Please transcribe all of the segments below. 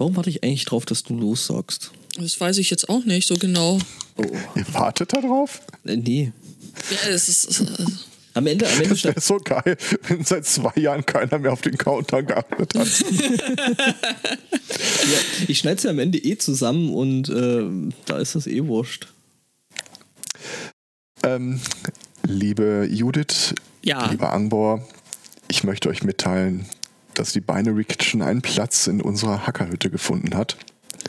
Warum warte ich eigentlich drauf, dass du los sagst? Das weiß ich jetzt auch nicht so genau. Oh. Ihr wartet da drauf? Äh, nee. Ja, es ist. Äh, Am Ende, am Ende Das wäre so geil, wenn seit zwei Jahren keiner mehr auf den Countdown geachtet hat. ja, ich schneide es ja am Ende eh zusammen und äh, da ist das eh wurscht. Ähm, liebe Judith, Ja. lieber Angbor, ich möchte euch mitteilen, dass die Binary Kitchen einen Platz in unserer Hackerhütte gefunden hat.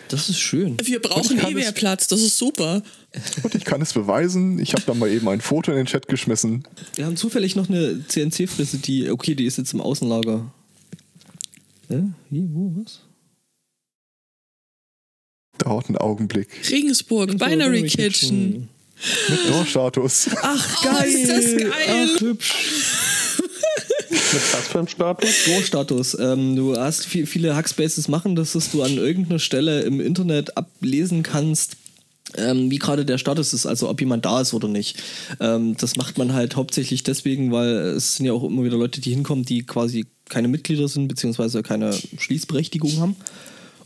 Das ist schön. wir brauchen eh mehr Platz, das ist super. Und ich kann es beweisen. Ich habe da mal eben ein Foto in den Chat geschmissen. Wir haben zufällig noch eine CNC-Frisse, die, okay, die ist jetzt im Außenlager. Hä? Wie, wo, was? Dauert einen Augenblick. Regensburg, Binary Kitchen. Mit Door-Status. Ach, Oh, geil! ist das geil. Ach, hübsch. Mit was für einem Status? Go-Status. Ähm, du hast viel, viele Hackspaces machen, das, dass du an irgendeiner Stelle im Internet ablesen kannst, ähm, wie gerade der Status ist, also ob jemand da ist oder nicht. Ähm, das macht man halt hauptsächlich deswegen, weil es sind ja auch immer wieder Leute, die hinkommen, die quasi keine Mitglieder sind, beziehungsweise keine Schließberechtigung haben.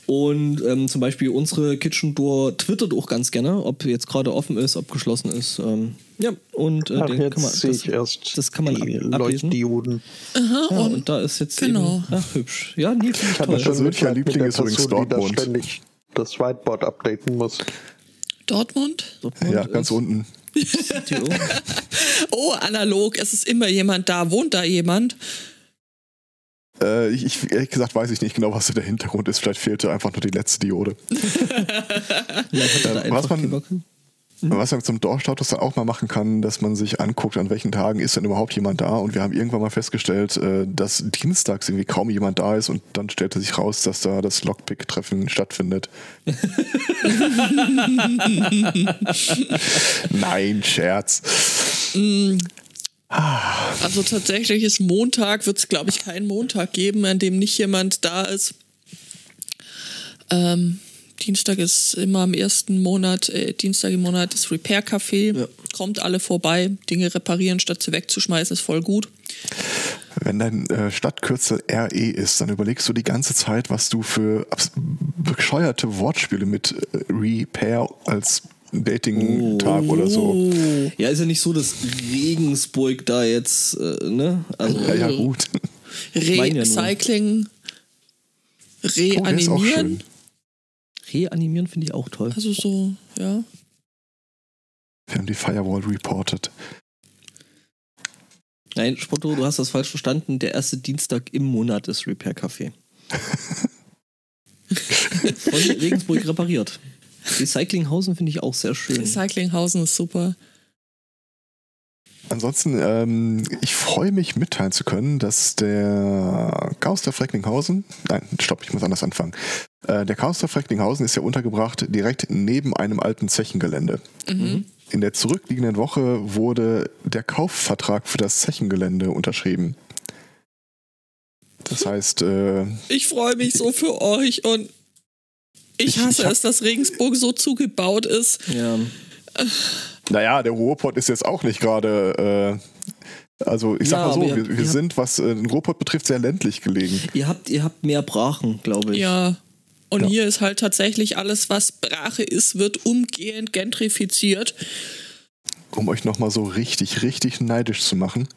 Und ähm, zum Beispiel unsere Kitchen Door twittert auch ganz gerne, ob jetzt gerade offen ist, ob geschlossen ist. Ähm, ja, und äh, Ach, den jetzt kann man, sehe das, ich erst das kann man die ab, ablesen. Leuchtdioden. Aha, Ja, und, und da ist jetzt genau. eben, ach, hübsch. Ja, nee, finde ich toll. schon persönlicher Liebling ist übrigens Person, die da Dortmund. ständig das Whiteboard updaten muss. Dortmund? Dortmund Ja, ganz ist unten. Oh, analog, es ist immer jemand da. Wohnt da jemand? Äh, ich, ich, ehrlich gesagt weiß ich nicht genau, was der Hintergrund ist. Vielleicht fehlte einfach nur die letzte Diode. Ähm, was man- Bock. Was man zum Door-Status dann auch mal machen kann, dass man sich anguckt, an welchen Tagen ist denn überhaupt jemand da. Und wir haben irgendwann mal festgestellt, äh, dass dienstags irgendwie kaum jemand da ist und dann stellte sich raus, dass da das Lockpick-Treffen stattfindet. Nein, Scherz. Also tatsächlich ist Montag, wird es glaube ich keinen Montag geben, an dem nicht jemand da ist. Ähm, Dienstag ist immer am ersten Monat, äh, Dienstag im Monat das Repair Café. Ja. Kommt alle vorbei, Dinge reparieren statt sie wegzuschmeißen, ist voll gut. Wenn dein äh, Stadtkürzel RE ist, dann überlegst du die ganze Zeit, was du für bescheuerte Wortspiele mit äh, Repair als Dating-Tag oder so. Oh. Ja, ist ja nicht so, dass Regensburg da jetzt, äh, ne? Also, Ja, ja, gut. Recycling, Oh, der ist auch reanimieren. schön. reanimieren finde ich auch toll. also so, ja. Wir haben die Firewall reported. Nein, Spotto, du hast das falsch verstanden. Der erste Dienstag im Monat ist Repair Café. Von Regensburg repariert. Recyclinghausen finde ich auch sehr schön. Recyclinghausen ist super. Ansonsten, ähm, ich freue mich mitteilen zu können, dass der Chaosdorf Recklinghausen, nein, stopp, ich muss anders anfangen. Äh, der Chaosdorf Recklinghausen ist ja untergebracht direkt neben einem alten Zechengelände. Mhm. In der zurückliegenden Woche wurde der Kaufvertrag für das Zechengelände unterschrieben. Das heißt, äh, Ich freue mich so für euch und ich Ich- hasse ich hab- es, dass Regensburg so zugebaut ist. Ja. naja, der Ruhrpott ist jetzt auch nicht gerade, äh, also ich sag Ja, mal so, ihr- wir, wir ihr sind, was äh, den Ruhrpott betrifft, sehr ländlich gelegen. Ihr habt, ihr habt mehr Brachen, glaube ich. Ja. Und Ja. hier ist halt tatsächlich alles, was Brache ist, wird umgehend gentrifiziert. um euch nochmal so richtig, richtig neidisch zu machen.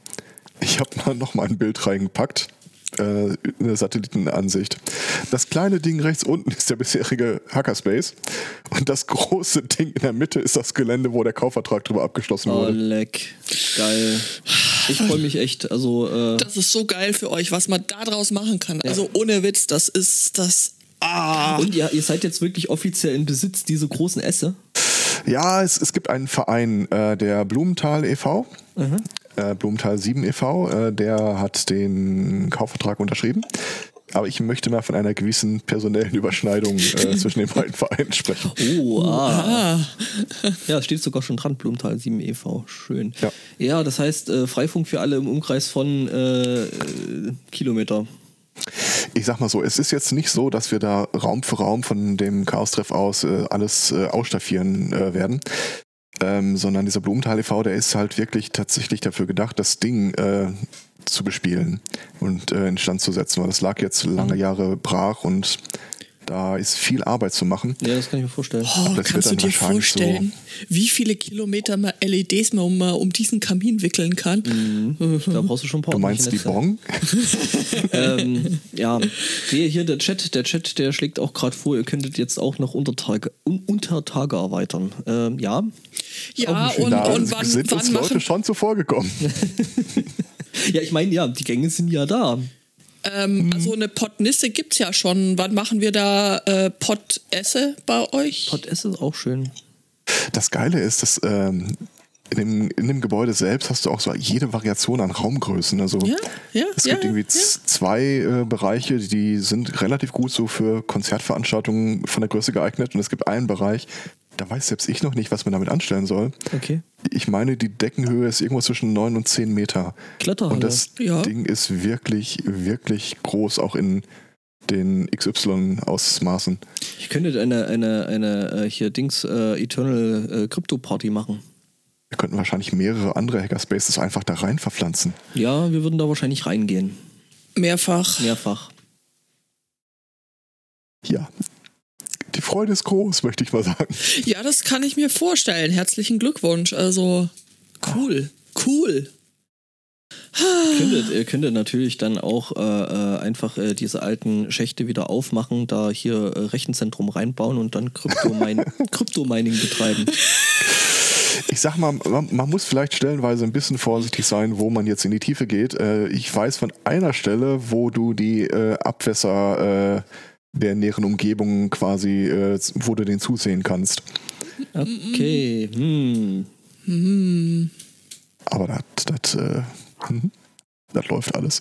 Ich habe mal nochmal ein Bild reingepackt. Äh, eine Satellitenansicht. Das kleine Ding rechts unten ist der bisherige Hackerspace und das große Ding in der Mitte ist das Gelände, wo der Kaufvertrag drüber abgeschlossen Oh, wurde. leck. Geil. Ich freue mich echt. Also, äh, Das ist so geil für euch, was man da draus machen kann. Also ohne Witz, das ist das. Ah. und ihr, ihr seid jetzt wirklich offiziell in Besitz dieser großen Esse. Ja, es, es gibt einen Verein, äh, der Blumenthal e.V., äh, Blumenthal 7 e.V., äh, der hat den Kaufvertrag unterschrieben. Aber ich möchte mal von einer gewissen personellen Überschneidung äh, zwischen den beiden Vereinen sprechen. Oh, ah. Ah. Ja, steht sogar schon dran, Blumenthal 7 e.V. Schön. Ja. Ja, das heißt, äh, Freifunk für alle im Umkreis von äh, äh, Kilometer. Ich sag mal so, es ist jetzt nicht so, dass wir da Raum für Raum von dem Chaos-Treff aus äh, alles äh, ausstaffieren äh, werden. Ähm, sondern dieser Blumenthal e.V., der ist halt wirklich tatsächlich dafür gedacht, das Ding äh, zu bespielen und äh, instand zu setzen, weil das lag jetzt lange Jahre brach und Da ist viel Arbeit zu machen. Ja, das kann ich mir vorstellen. Oh, das kannst du wird dann dir wahrscheinlich so- vorstellen, wie viele Kilometer mal LEDs man um, um diesen Kamin wickeln kann? Mhm. Da brauchst du schon ein paar Du meinst die ordentliche Netze. Bon? ähm, ja, sehe hier der Chat, der Chat, der schlägt auch gerade vor, ihr könntet jetzt auch noch Untertage, un, Untertage erweitern. Ähm, ja, Ja, und, Da und wann, sind uns wann Leute machen, schon zuvor gekommen. ja, ich meine, ja, die Gänge sind ja da. Ähm, also eine Pottnisse gibt's ja schon. Wann machen wir da äh, Pottesse bei euch? Pot S ist auch schön. Das Geile ist, dass ähm, in, dem, in dem Gebäude selbst hast du auch so jede Variation an Raumgrößen. Also Ja, ja, es ja, gibt irgendwie zwei äh, Bereiche, die sind relativ gut so für Konzertveranstaltungen von der Größe geeignet. Und es gibt einen Bereich, da weiß selbst ich noch nicht, was man damit anstellen soll. Okay. Ich meine, die Deckenhöhe ist irgendwo zwischen 9 und 10 Meter. Kletterhalle. Und das Ja. Ding ist wirklich, wirklich groß, auch in den XY-Ausmaßen. Ich könnte eine, eine, eine äh, hier Dings äh, Eternal äh, Crypto Party machen. Wir könnten wahrscheinlich mehrere andere Hackerspaces einfach da rein verpflanzen. Ja, wir würden da wahrscheinlich reingehen. Mehrfach. Mehrfach. Ja. Die Freude ist groß, möchte ich mal sagen. Ja, das kann ich mir vorstellen. Herzlichen Glückwunsch. Also cool, cool. Ihr könntet, ihr könntet natürlich dann auch äh, äh, einfach äh, diese alten Schächte wieder aufmachen, da hier äh, Rechenzentrum reinbauen und dann Kryptomin Kryptomining betreiben. Ich sag mal, man, man muss vielleicht stellenweise ein bisschen vorsichtig sein, wo man jetzt in die Tiefe geht. Äh, ich weiß von einer Stelle, wo du die äh, Abwässer äh, der näheren Umgebung quasi, äh, wo du den zusehen kannst. Okay. Hm. Aber das, das, äh, hm, das läuft alles.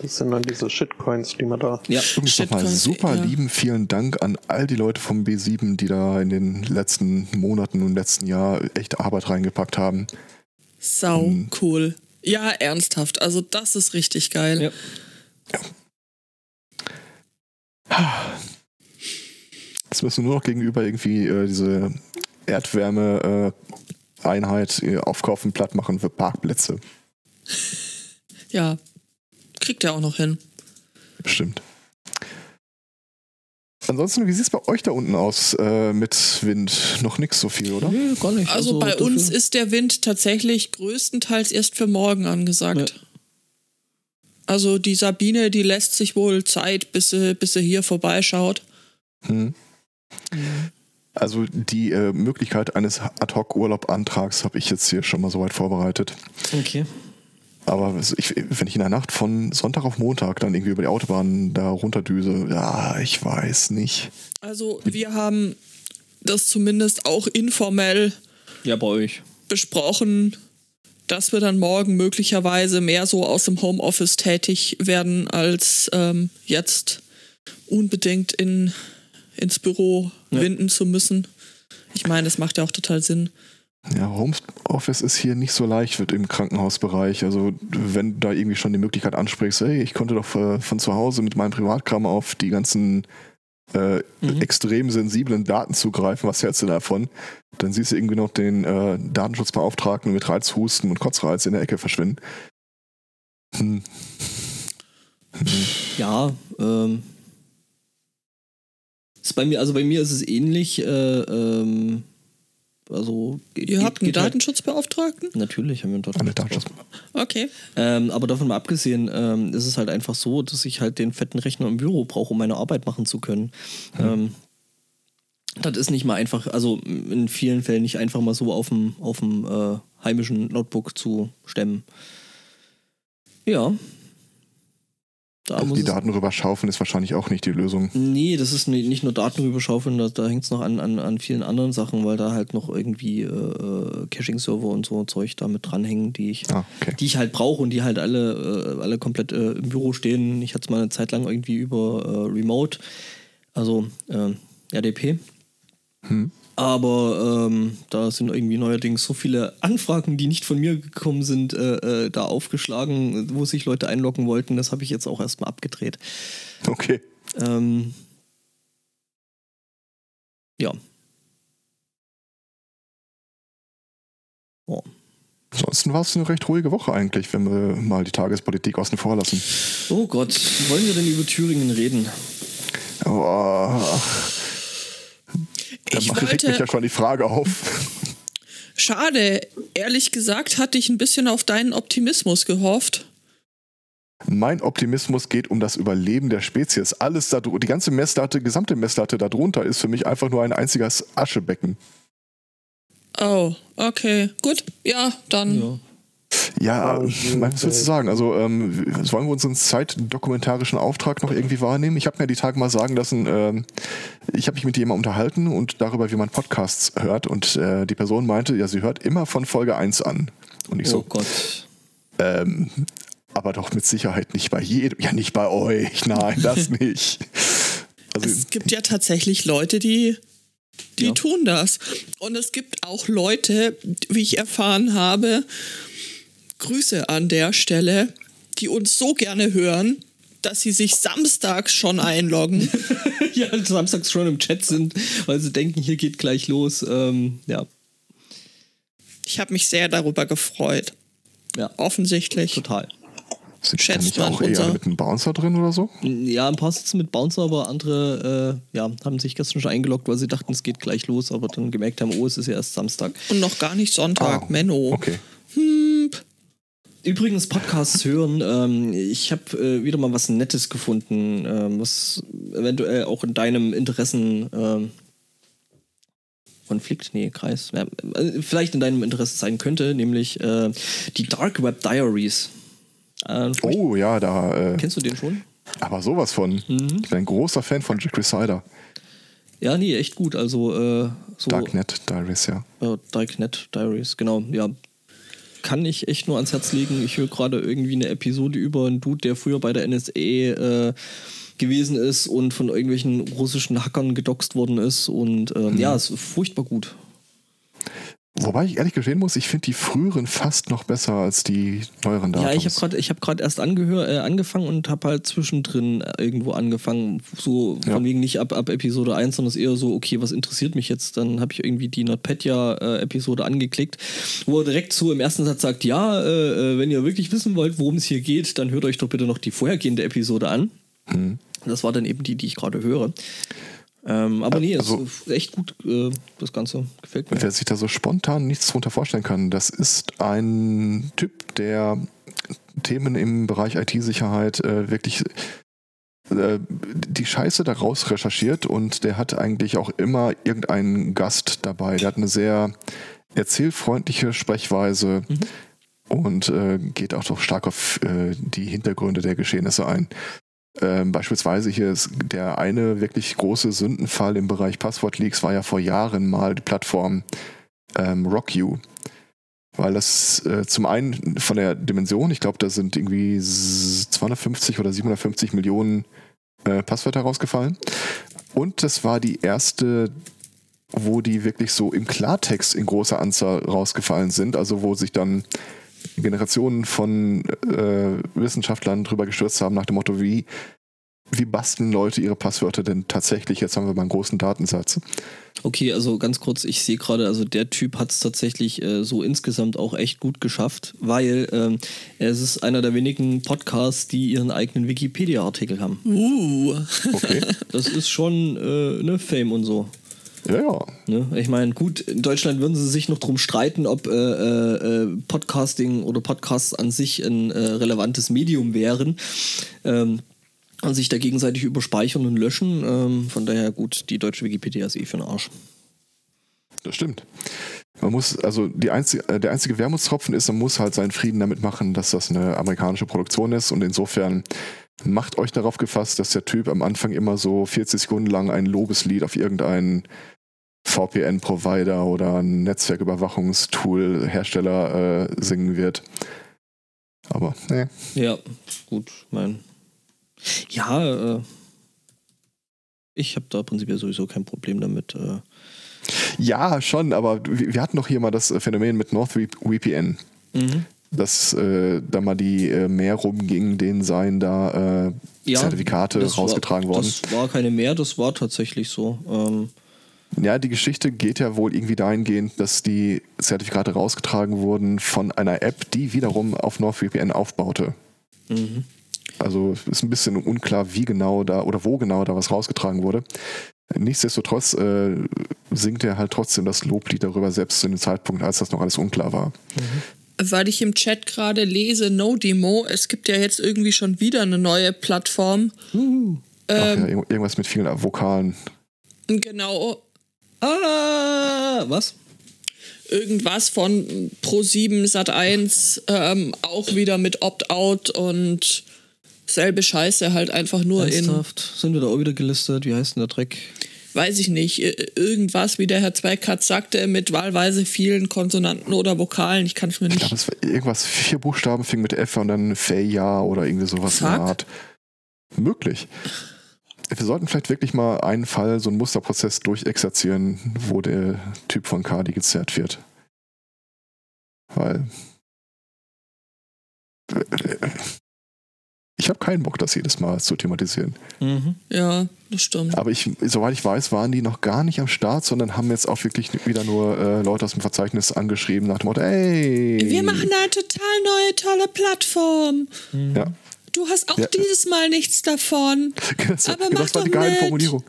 Das sind dann diese Shitcoins, die man da. Ja. Übrigens nochmal Shitcoins, super ja. lieben vielen Dank an all die Leute vom B7, die da in den letzten Monaten und letzten Jahr echt Arbeit reingepackt haben. Sau Mhm. cool. Ja, ernsthaft. Also das ist richtig geil. Ja. Jetzt müssen wir nur noch gegenüber irgendwie äh, diese Erdwärme-Einheit äh, aufkaufen, platt machen für Parkplätze. Ja. Kriegt er auch noch hin. Bestimmt. Ansonsten, wie sieht es bei euch da unten aus äh, mit Wind? Noch nix so viel, oder? Nee, gar nicht. Also, bei dafür- uns ist der Wind tatsächlich größtenteils erst für morgen angesagt. Ja. Also die Sabine, die lässt sich wohl Zeit, bis sie, bis sie hier vorbeischaut. Hm. Also die äh, Möglichkeit eines Ad-Hoc-Urlaub-Antrags habe ich jetzt hier schon mal soweit vorbereitet. Okay. Aber ich, wenn ich in der Nacht von Sonntag auf Montag dann irgendwie über die Autobahn da runterdüse, ja, ich weiß nicht. Also wir haben das zumindest auch informell Ja, bei euch. besprochen, dass wir dann morgen möglicherweise mehr so aus dem Homeoffice tätig werden, als ähm, jetzt unbedingt in, ins Büro Ja. winden zu müssen. Ich meine, das macht ja auch total Sinn. Ja, Homeoffice ist hier nicht so leicht wird im Krankenhausbereich. Also wenn du da irgendwie schon die Möglichkeit ansprichst, hey, ich konnte doch äh, von zu Hause mit meinem Privatkram auf die ganzen äh, Mhm. extrem sensiblen Daten zugreifen, was hältst du davon? Dann siehst du irgendwie noch den äh, Datenschutzbeauftragten mit Reizhusten und Kotzreiz in der Ecke verschwinden. Hm. Ja, ähm. Ist bei mir, also bei mir ist es ähnlich. Äh, ähm, also Ihr geht- habt einen halt- Datenschutzbeauftragten? Natürlich haben wir einen Eine Datenschutz. Datenschutz. Okay. Ähm, aber davon mal abgesehen, ähm, ist es halt einfach so, dass ich halt den fetten Rechner im Büro brauche, um meine Arbeit machen zu können. Ähm, das ist nicht mal einfach, also in vielen Fällen nicht einfach mal so auf dem, auf dem äh, heimischen Notebook zu stemmen. Ja. Da die Daten rüberschaufeln ist wahrscheinlich auch nicht die Lösung. Nee, das ist ni- nicht nur Daten rüberschaufeln, da, da hängt es noch an, an, an vielen anderen Sachen, weil da halt noch irgendwie äh, äh, Caching-Server und so Zeug da mit dranhängen, die ich, Ah, okay. die ich halt brauche und die halt alle, äh, alle komplett äh, im Büro stehen. Ich hatte es mal eine Zeit lang irgendwie über äh, Remote, also äh, RDP. Hm. Aber ähm, da sind irgendwie neuerdings so viele Anfragen, die nicht von mir gekommen sind, äh, äh, da aufgeschlagen, wo sich Leute einloggen wollten. Das habe ich jetzt auch erstmal abgedreht. Okay. Ähm, ja. Oh. Ansonsten war es eine recht ruhige Woche eigentlich, wenn wir mal die Tagespolitik außen vor lassen. oh Gott, wollen wir denn über Thüringen reden? Boah. Da Ich macht regt mich wollte, ja schon die Frage auf. schade, ehrlich gesagt hatte ich ein bisschen auf deinen Optimismus gehofft. Mein Optimismus geht um das Überleben der Spezies. Alles da die ganze Messlatte, gesamte Messlatte darunter ist für mich einfach nur ein einziges Aschebecken. Oh, okay, gut, ja, dann. Ja. Ja, mein, was willst du sagen? Also ähm, wollen wir unseren zeitdokumentarischen Auftrag noch irgendwie wahrnehmen? Ich habe mir die Tage mal sagen lassen, ähm, ich habe mich mit jemandem unterhalten und darüber, wie man Podcasts hört und äh, die Person meinte, ja, sie hört immer von Folge 1 an. Und ich Oh so, Gott. ähm, aber doch mit Sicherheit nicht bei jedem, ja nicht bei euch, nein, das nicht. Also Es gibt ja tatsächlich Leute, die, die Ja. tun das. Und es gibt auch Leute, wie ich erfahren habe, Grüße an der Stelle, die uns so gerne hören, dass sie sich samstags schon einloggen. ja, samstags schon im Chat sind, weil sie denken, hier geht gleich los. Ähm, ja, Ich habe mich sehr darüber gefreut. ja, Offensichtlich. total. sind die schätzt nicht auch eher mit einem Bouncer drin oder so? Ja, ein paar sitzen mit Bouncer, aber andere äh, ja, haben sich gestern schon eingeloggt, weil sie dachten, es geht gleich los, aber dann gemerkt haben, oh, es ist ja erst Samstag. Und noch gar nicht Sonntag, Ah, Menno. Okay. Hm, Übrigens, Podcasts hören. Ähm, ich habe äh, wieder mal was Nettes gefunden, ähm, was eventuell auch in deinem Interessen. Ähm, Konflikt? Nee, Kreis. Ja, äh, vielleicht in deinem Interesse sein könnte, nämlich äh, die Dark Web Diaries. Äh, Oh ja, da, äh, Kennst du den schon? aber sowas von. Mhm. Ich bin ein großer Fan von Jack Resider. Ja, nee, echt gut. Also, äh, so. Darknet Diaries, ja. Darknet Diaries, genau, ja. Kann ich echt nur ans Herz legen. Ich höre gerade irgendwie eine Episode über einen Dude, der früher bei der NSA äh, gewesen ist und von irgendwelchen russischen Hackern gedoxt worden ist. Und ähm, ja, es ist furchtbar gut. Wobei ich ehrlich gestehen muss, ich finde die früheren fast noch besser als die neueren Datums. Ja, ich habe gerade ich hab grad erst äh, angefangen und habe halt zwischendrin äh, irgendwo angefangen. So von Ja. wegen nicht ab, ab Episode 1, sondern es ist eher so, okay, was interessiert mich jetzt? Dann habe ich irgendwie die NotPetya-Episode angeklickt, wo er direkt so im ersten Satz sagt, ja, äh, äh, wenn ihr wirklich wissen wollt, worum es hier geht, dann hört euch doch bitte noch die vorhergehende Episode an. Mhm. Das war dann eben die, die ich gerade höre. Ähm, aber nee, Also- ist echt gut, äh, das Ganze gefällt mir. Wer sich da so spontan nichts drunter vorstellen kann, das ist ein Typ, der Themen im Bereich IT-Sicherheit äh, wirklich äh, die Scheiße daraus recherchiert und der hat eigentlich auch immer irgendeinen Gast dabei. Der hat eine sehr erzählfreundliche Sprechweise und äh, geht auch doch stark auf äh, die Hintergründe der Geschehnisse ein. Ähm, beispielsweise hier ist der eine wirklich große Sündenfall im Bereich Passwortleaks war ja vor Jahren mal die Plattform ähm, RockU. Weil das äh, zum einen von der Dimension, ich glaube, da sind irgendwie s- 250 oder 750 Millionen äh, Passwörter rausgefallen. Und das war die erste, wo die wirklich so im Klartext in großer Anzahl rausgefallen sind, also wo sich dann Generationen von äh, Wissenschaftlern drüber gestürzt haben nach dem Motto, wie, wie basteln Leute ihre Passwörter denn tatsächlich? Jetzt haben wir mal einen großen Datensatz. Okay, also ganz kurz, ich sehe gerade, also der Typ hat es tatsächlich äh, so insgesamt auch echt gut geschafft, weil ähm, es ist einer der wenigen Podcasts, die ihren eigenen Wikipedia-Artikel haben. uh. Okay. Das ist schon äh, ne Fame und so. Ja, ja. Ne? Ich meine, gut, in Deutschland würden sie sich noch drum streiten, ob äh, äh, Podcasting oder Podcasts an sich ein äh, relevantes Medium wären. Ähm, und sich da gegenseitig überspeichern und löschen. Ähm, von daher gut, die deutsche Wikipedia ist eh für den Arsch. Das stimmt. Man muss, also die einzige, äh, der einzige Wermutstropfen ist, man muss halt seinen Frieden damit machen, dass das eine amerikanische Produktion ist und insofern macht euch darauf gefasst, dass der Typ am Anfang immer so 40 Sekunden lang ein Lobeslied auf irgendeinen VPN-Provider oder ein Netzwerküberwachungstool-Hersteller äh, singen wird. Aber, ne. Ja, gut, mein. Ja, äh, ich habe da prinzipiell sowieso kein Problem damit. Äh. Ja, schon, aber wir hatten doch hier mal das Phänomen mit NordVPN. Mhm. dass äh, da mal die äh, mehr rumging, denen seien da äh, Ja, Zertifikate rausgetragen war, worden. Das war keine mehr, das war tatsächlich so. Ähm, Ja, die Geschichte geht ja wohl irgendwie dahingehend, dass die Zertifikate rausgetragen wurden von einer App, die wiederum auf NordVPN aufbaute. mhm. Also ist ein bisschen unklar, wie genau da oder wo genau da was rausgetragen wurde. Nichtsdestotrotz äh, singt er halt trotzdem das Loblied darüber, selbst zu dem Zeitpunkt, als das noch alles unklar war. Weil ich im Chat gerade lese, No Demo, es gibt ja jetzt irgendwie schon wieder eine neue Plattform. Ach ja, irg- irgendwas mit vielen Vokalen. Genau, Ah, was? irgendwas von Pro7 Sat1, ähm, auch wieder mit Opt-out und selbe Scheiße, halt einfach nur in, Ernsthaft? Sind wir da auch wieder gelistet? Wie heißt denn der Dreck? weiß ich nicht, irgendwas, wie der Herr Zweikatz sagte, mit wahlweise vielen Konsonanten oder Vokalen. Ich kann es mir Ich nicht. glaube, es war irgendwas, vier Buchstaben fing mit F und dann Feja oder irgendwie sowas in der Fuck. Art. Möglich. Wir sollten vielleicht wirklich mal einen Fall, so einen Musterprozess durchexerzieren, wo der Typ von Kadi gezerrt wird. Weil. Ich habe keinen Bock, das jedes Mal zu thematisieren. Mhm. Ja, das stimmt. Aber ich, soweit ich weiß, waren die noch gar nicht am Start, sondern haben jetzt auch wirklich wieder nur äh, Leute aus dem Verzeichnis angeschrieben nach dem Motto, ey. Wir machen eine total neue, tolle Plattform. Ja. Du hast auch Ja. dieses Mal nichts davon. Das, Aber das mach war die doch geile mit. Formulierung.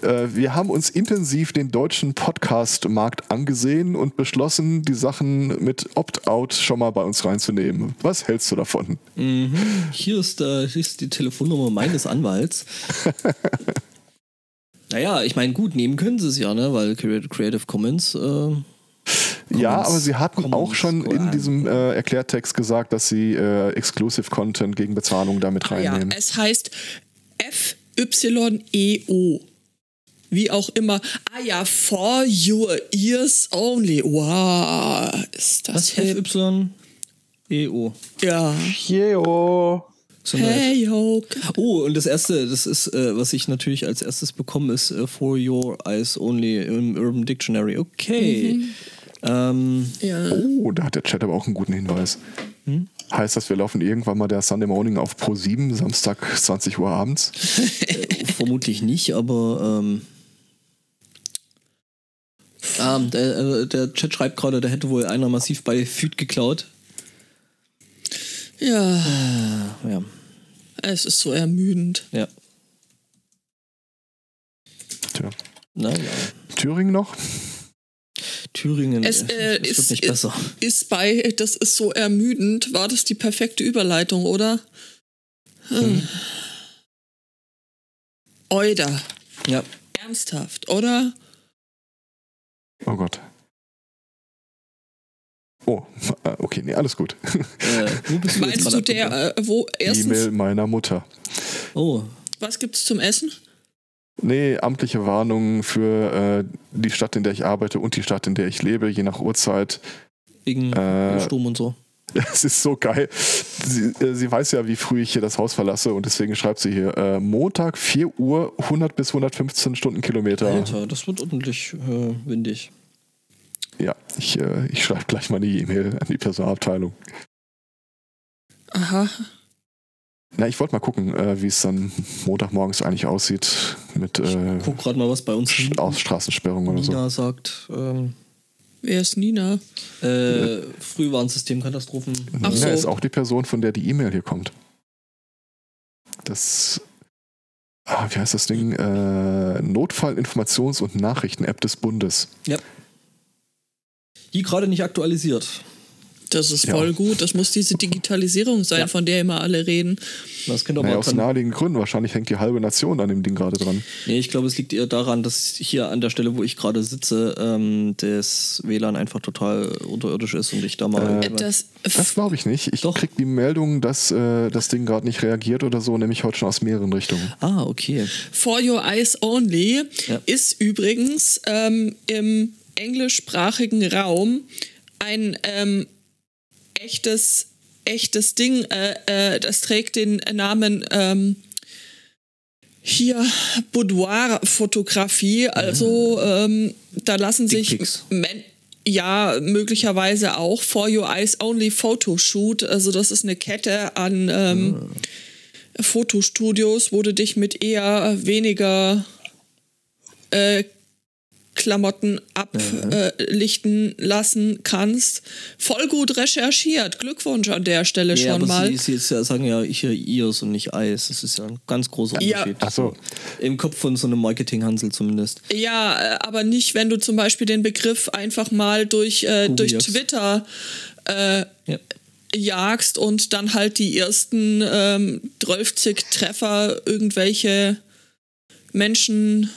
Äh, wir haben uns intensiv den deutschen Podcast-Markt angesehen und beschlossen, die Sachen mit Opt-out schon mal bei uns reinzunehmen. Was hältst du davon? Hier ist, äh, hier ist die Telefonnummer meines Anwalts. naja, ich meine, gut, nehmen können sie es ja, ne? Weil Creative Creative Commons. Äh, ja, aber sie hatten Commons auch schon in diesem äh, Erklärtext gesagt, dass sie äh, Exclusive Content gegen Bezahlung damit Ah Ja, reinnehmen. es heißt FYEO. Wie auch immer. Ah ja, for your ears only. Wow, ist das was? FYEO. Ja. Yeo. So eine- Hey, yo. Oh, und das erste, das ist, äh, was ich natürlich als erstes bekomme, ist äh, For Your Eyes Only im Urban Dictionary. Okay. Ähm, Ja. Oh, da hat der Chat aber auch einen guten Hinweis. Hm? Heißt das, wir laufen irgendwann mal der Sunday Morning auf Pro 7, Samstag 20 Uhr abends? vermutlich nicht, aber ähm, ähm, der, äh, der Chat schreibt gerade, da hätte wohl einer massiv bei Feed geklaut. ja, Ah, ja, es ist so ermüdend. ja. Tja. Naja. Thüringen noch? Thüringen, Es, äh, es ist- wird nicht ist- besser. Ist bei, das ist so ermüdend. War das die perfekte Überleitung, oder? Hm. Oida. Ja. Ernsthaft, oder? Oh Gott. Oh, äh, okay, nee, alles gut. Äh, wo bist du Meinst du der, äh, wo erstens, E-Mail meiner Mutter. Oh, was gibt's zum Essen? Nee, amtliche Warnungen für äh, die Stadt, in der ich arbeite und die Stadt, in der ich lebe, je nach Uhrzeit. wegen Äh, Sturm und so. Es ist so geil. Sie, äh, sie weiß ja, wie früh ich hier das Haus verlasse und deswegen schreibt sie hier, äh, Montag 4 Uhr 100 bis 115 Stundenkilometer. Alter, das wird ordentlich äh, windig. Ja, ich, äh, ich schreibe gleich mal eine E-Mail an die Personalabteilung. Aha. Na, ich wollte mal gucken, äh, wie es dann Montagmorgens eigentlich aussieht mit äh, Guck gerade mal, was bei uns aus Straßensperrungen oder so. Nina sagt. Ähm, Wer ist Nina? äh, Frühwarnsystemkatastrophen. Ach Nina so. ist auch die Person, von der die E-Mail hier kommt. Das, ah, wie heißt das Ding? Äh, Notfall-Informations- und Nachrichten-App des Bundes. Ja. Die gerade nicht aktualisiert. Das ist Ja. voll gut. Das muss diese Digitalisierung sein, Ja. von der immer alle reden. Das könnte aber Naja, aus naheliegenden Gründen. Wahrscheinlich hängt die halbe Nation an dem Ding gerade dran. Nee, ich glaube, es liegt eher daran, dass hier an der Stelle, wo ich gerade sitze, ähm, das WLAN einfach total unterirdisch ist und ich da mal. Äh, Das, Das glaube ich nicht. Ich Doch. krieg die Meldung, dass äh, das Ding gerade nicht reagiert oder so, nämlich heute schon aus mehreren Richtungen. ah, okay. For Your Eyes Only Ja. ist übrigens ähm, im englischsprachigen Raum ein ähm, echtes, echtes Ding. Äh, äh, das trägt den Namen ähm, hier Boudoir-Fotografie. Also ähm, da lassen sich. Men ja, möglicherweise auch For Your Eyes Only Photoshoot. Also das ist eine Kette an ähm, Fotostudios, wo du dich mit eher weniger äh, Klamotten ablichten lassen kannst. Voll gut recherchiert. Glückwunsch an der Stelle Ja, schon aber mal. Sie, sie, sie sagen ja hier Ears und nicht Eis. Das ist ja ein ganz großer Ja. Unterschied. Ach so. Im Kopf von so einem Marketinghansel zumindest. Ja, äh, aber nicht, wenn du zum Beispiel den Begriff einfach mal durch, äh, durch. Twitter äh, Ja. jagst und dann halt die ersten ähm, 12 Treffer irgendwelche Menschen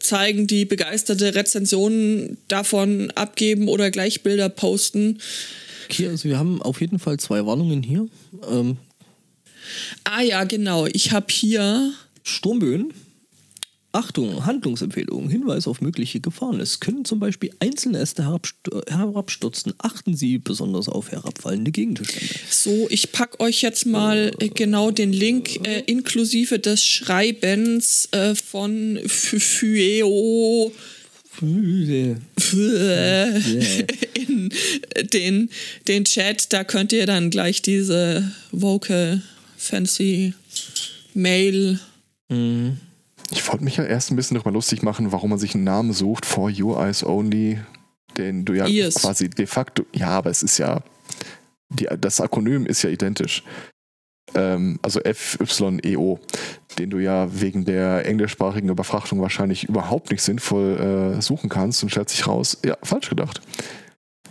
zeigen, die begeisterte Rezensionen davon abgeben oder gleich Bilder posten. Okay, also wir haben auf jeden Fall zwei Warnungen hier. Ähm, Ah ja, genau. Ich habe hier Sturmböen. Achtung, Handlungsempfehlung, Hinweis auf mögliche Gefahren. Es können zum Beispiel einzelne Äste herabst- herabstürzen. Achten Sie besonders auf herabfallende Gegenstände. so, ich pack euch jetzt mal äh, genau den Link äh, inklusive des Schreibens äh, von Fueo in den, den Chat. Da könnt ihr dann gleich diese Vocal Fancy Mail. Ich wollte mich ja erst ein bisschen darüber lustig machen, warum man sich einen Namen sucht, For Your Eyes Only, den du ja Ears. quasi de facto, ja, aber es ist ja, die, das Akronym ist ja identisch. Ähm, also FYEO, den du ja wegen der englischsprachigen Überfrachtung wahrscheinlich überhaupt nicht sinnvoll äh, suchen kannst und stellt sich raus, ja, falsch gedacht.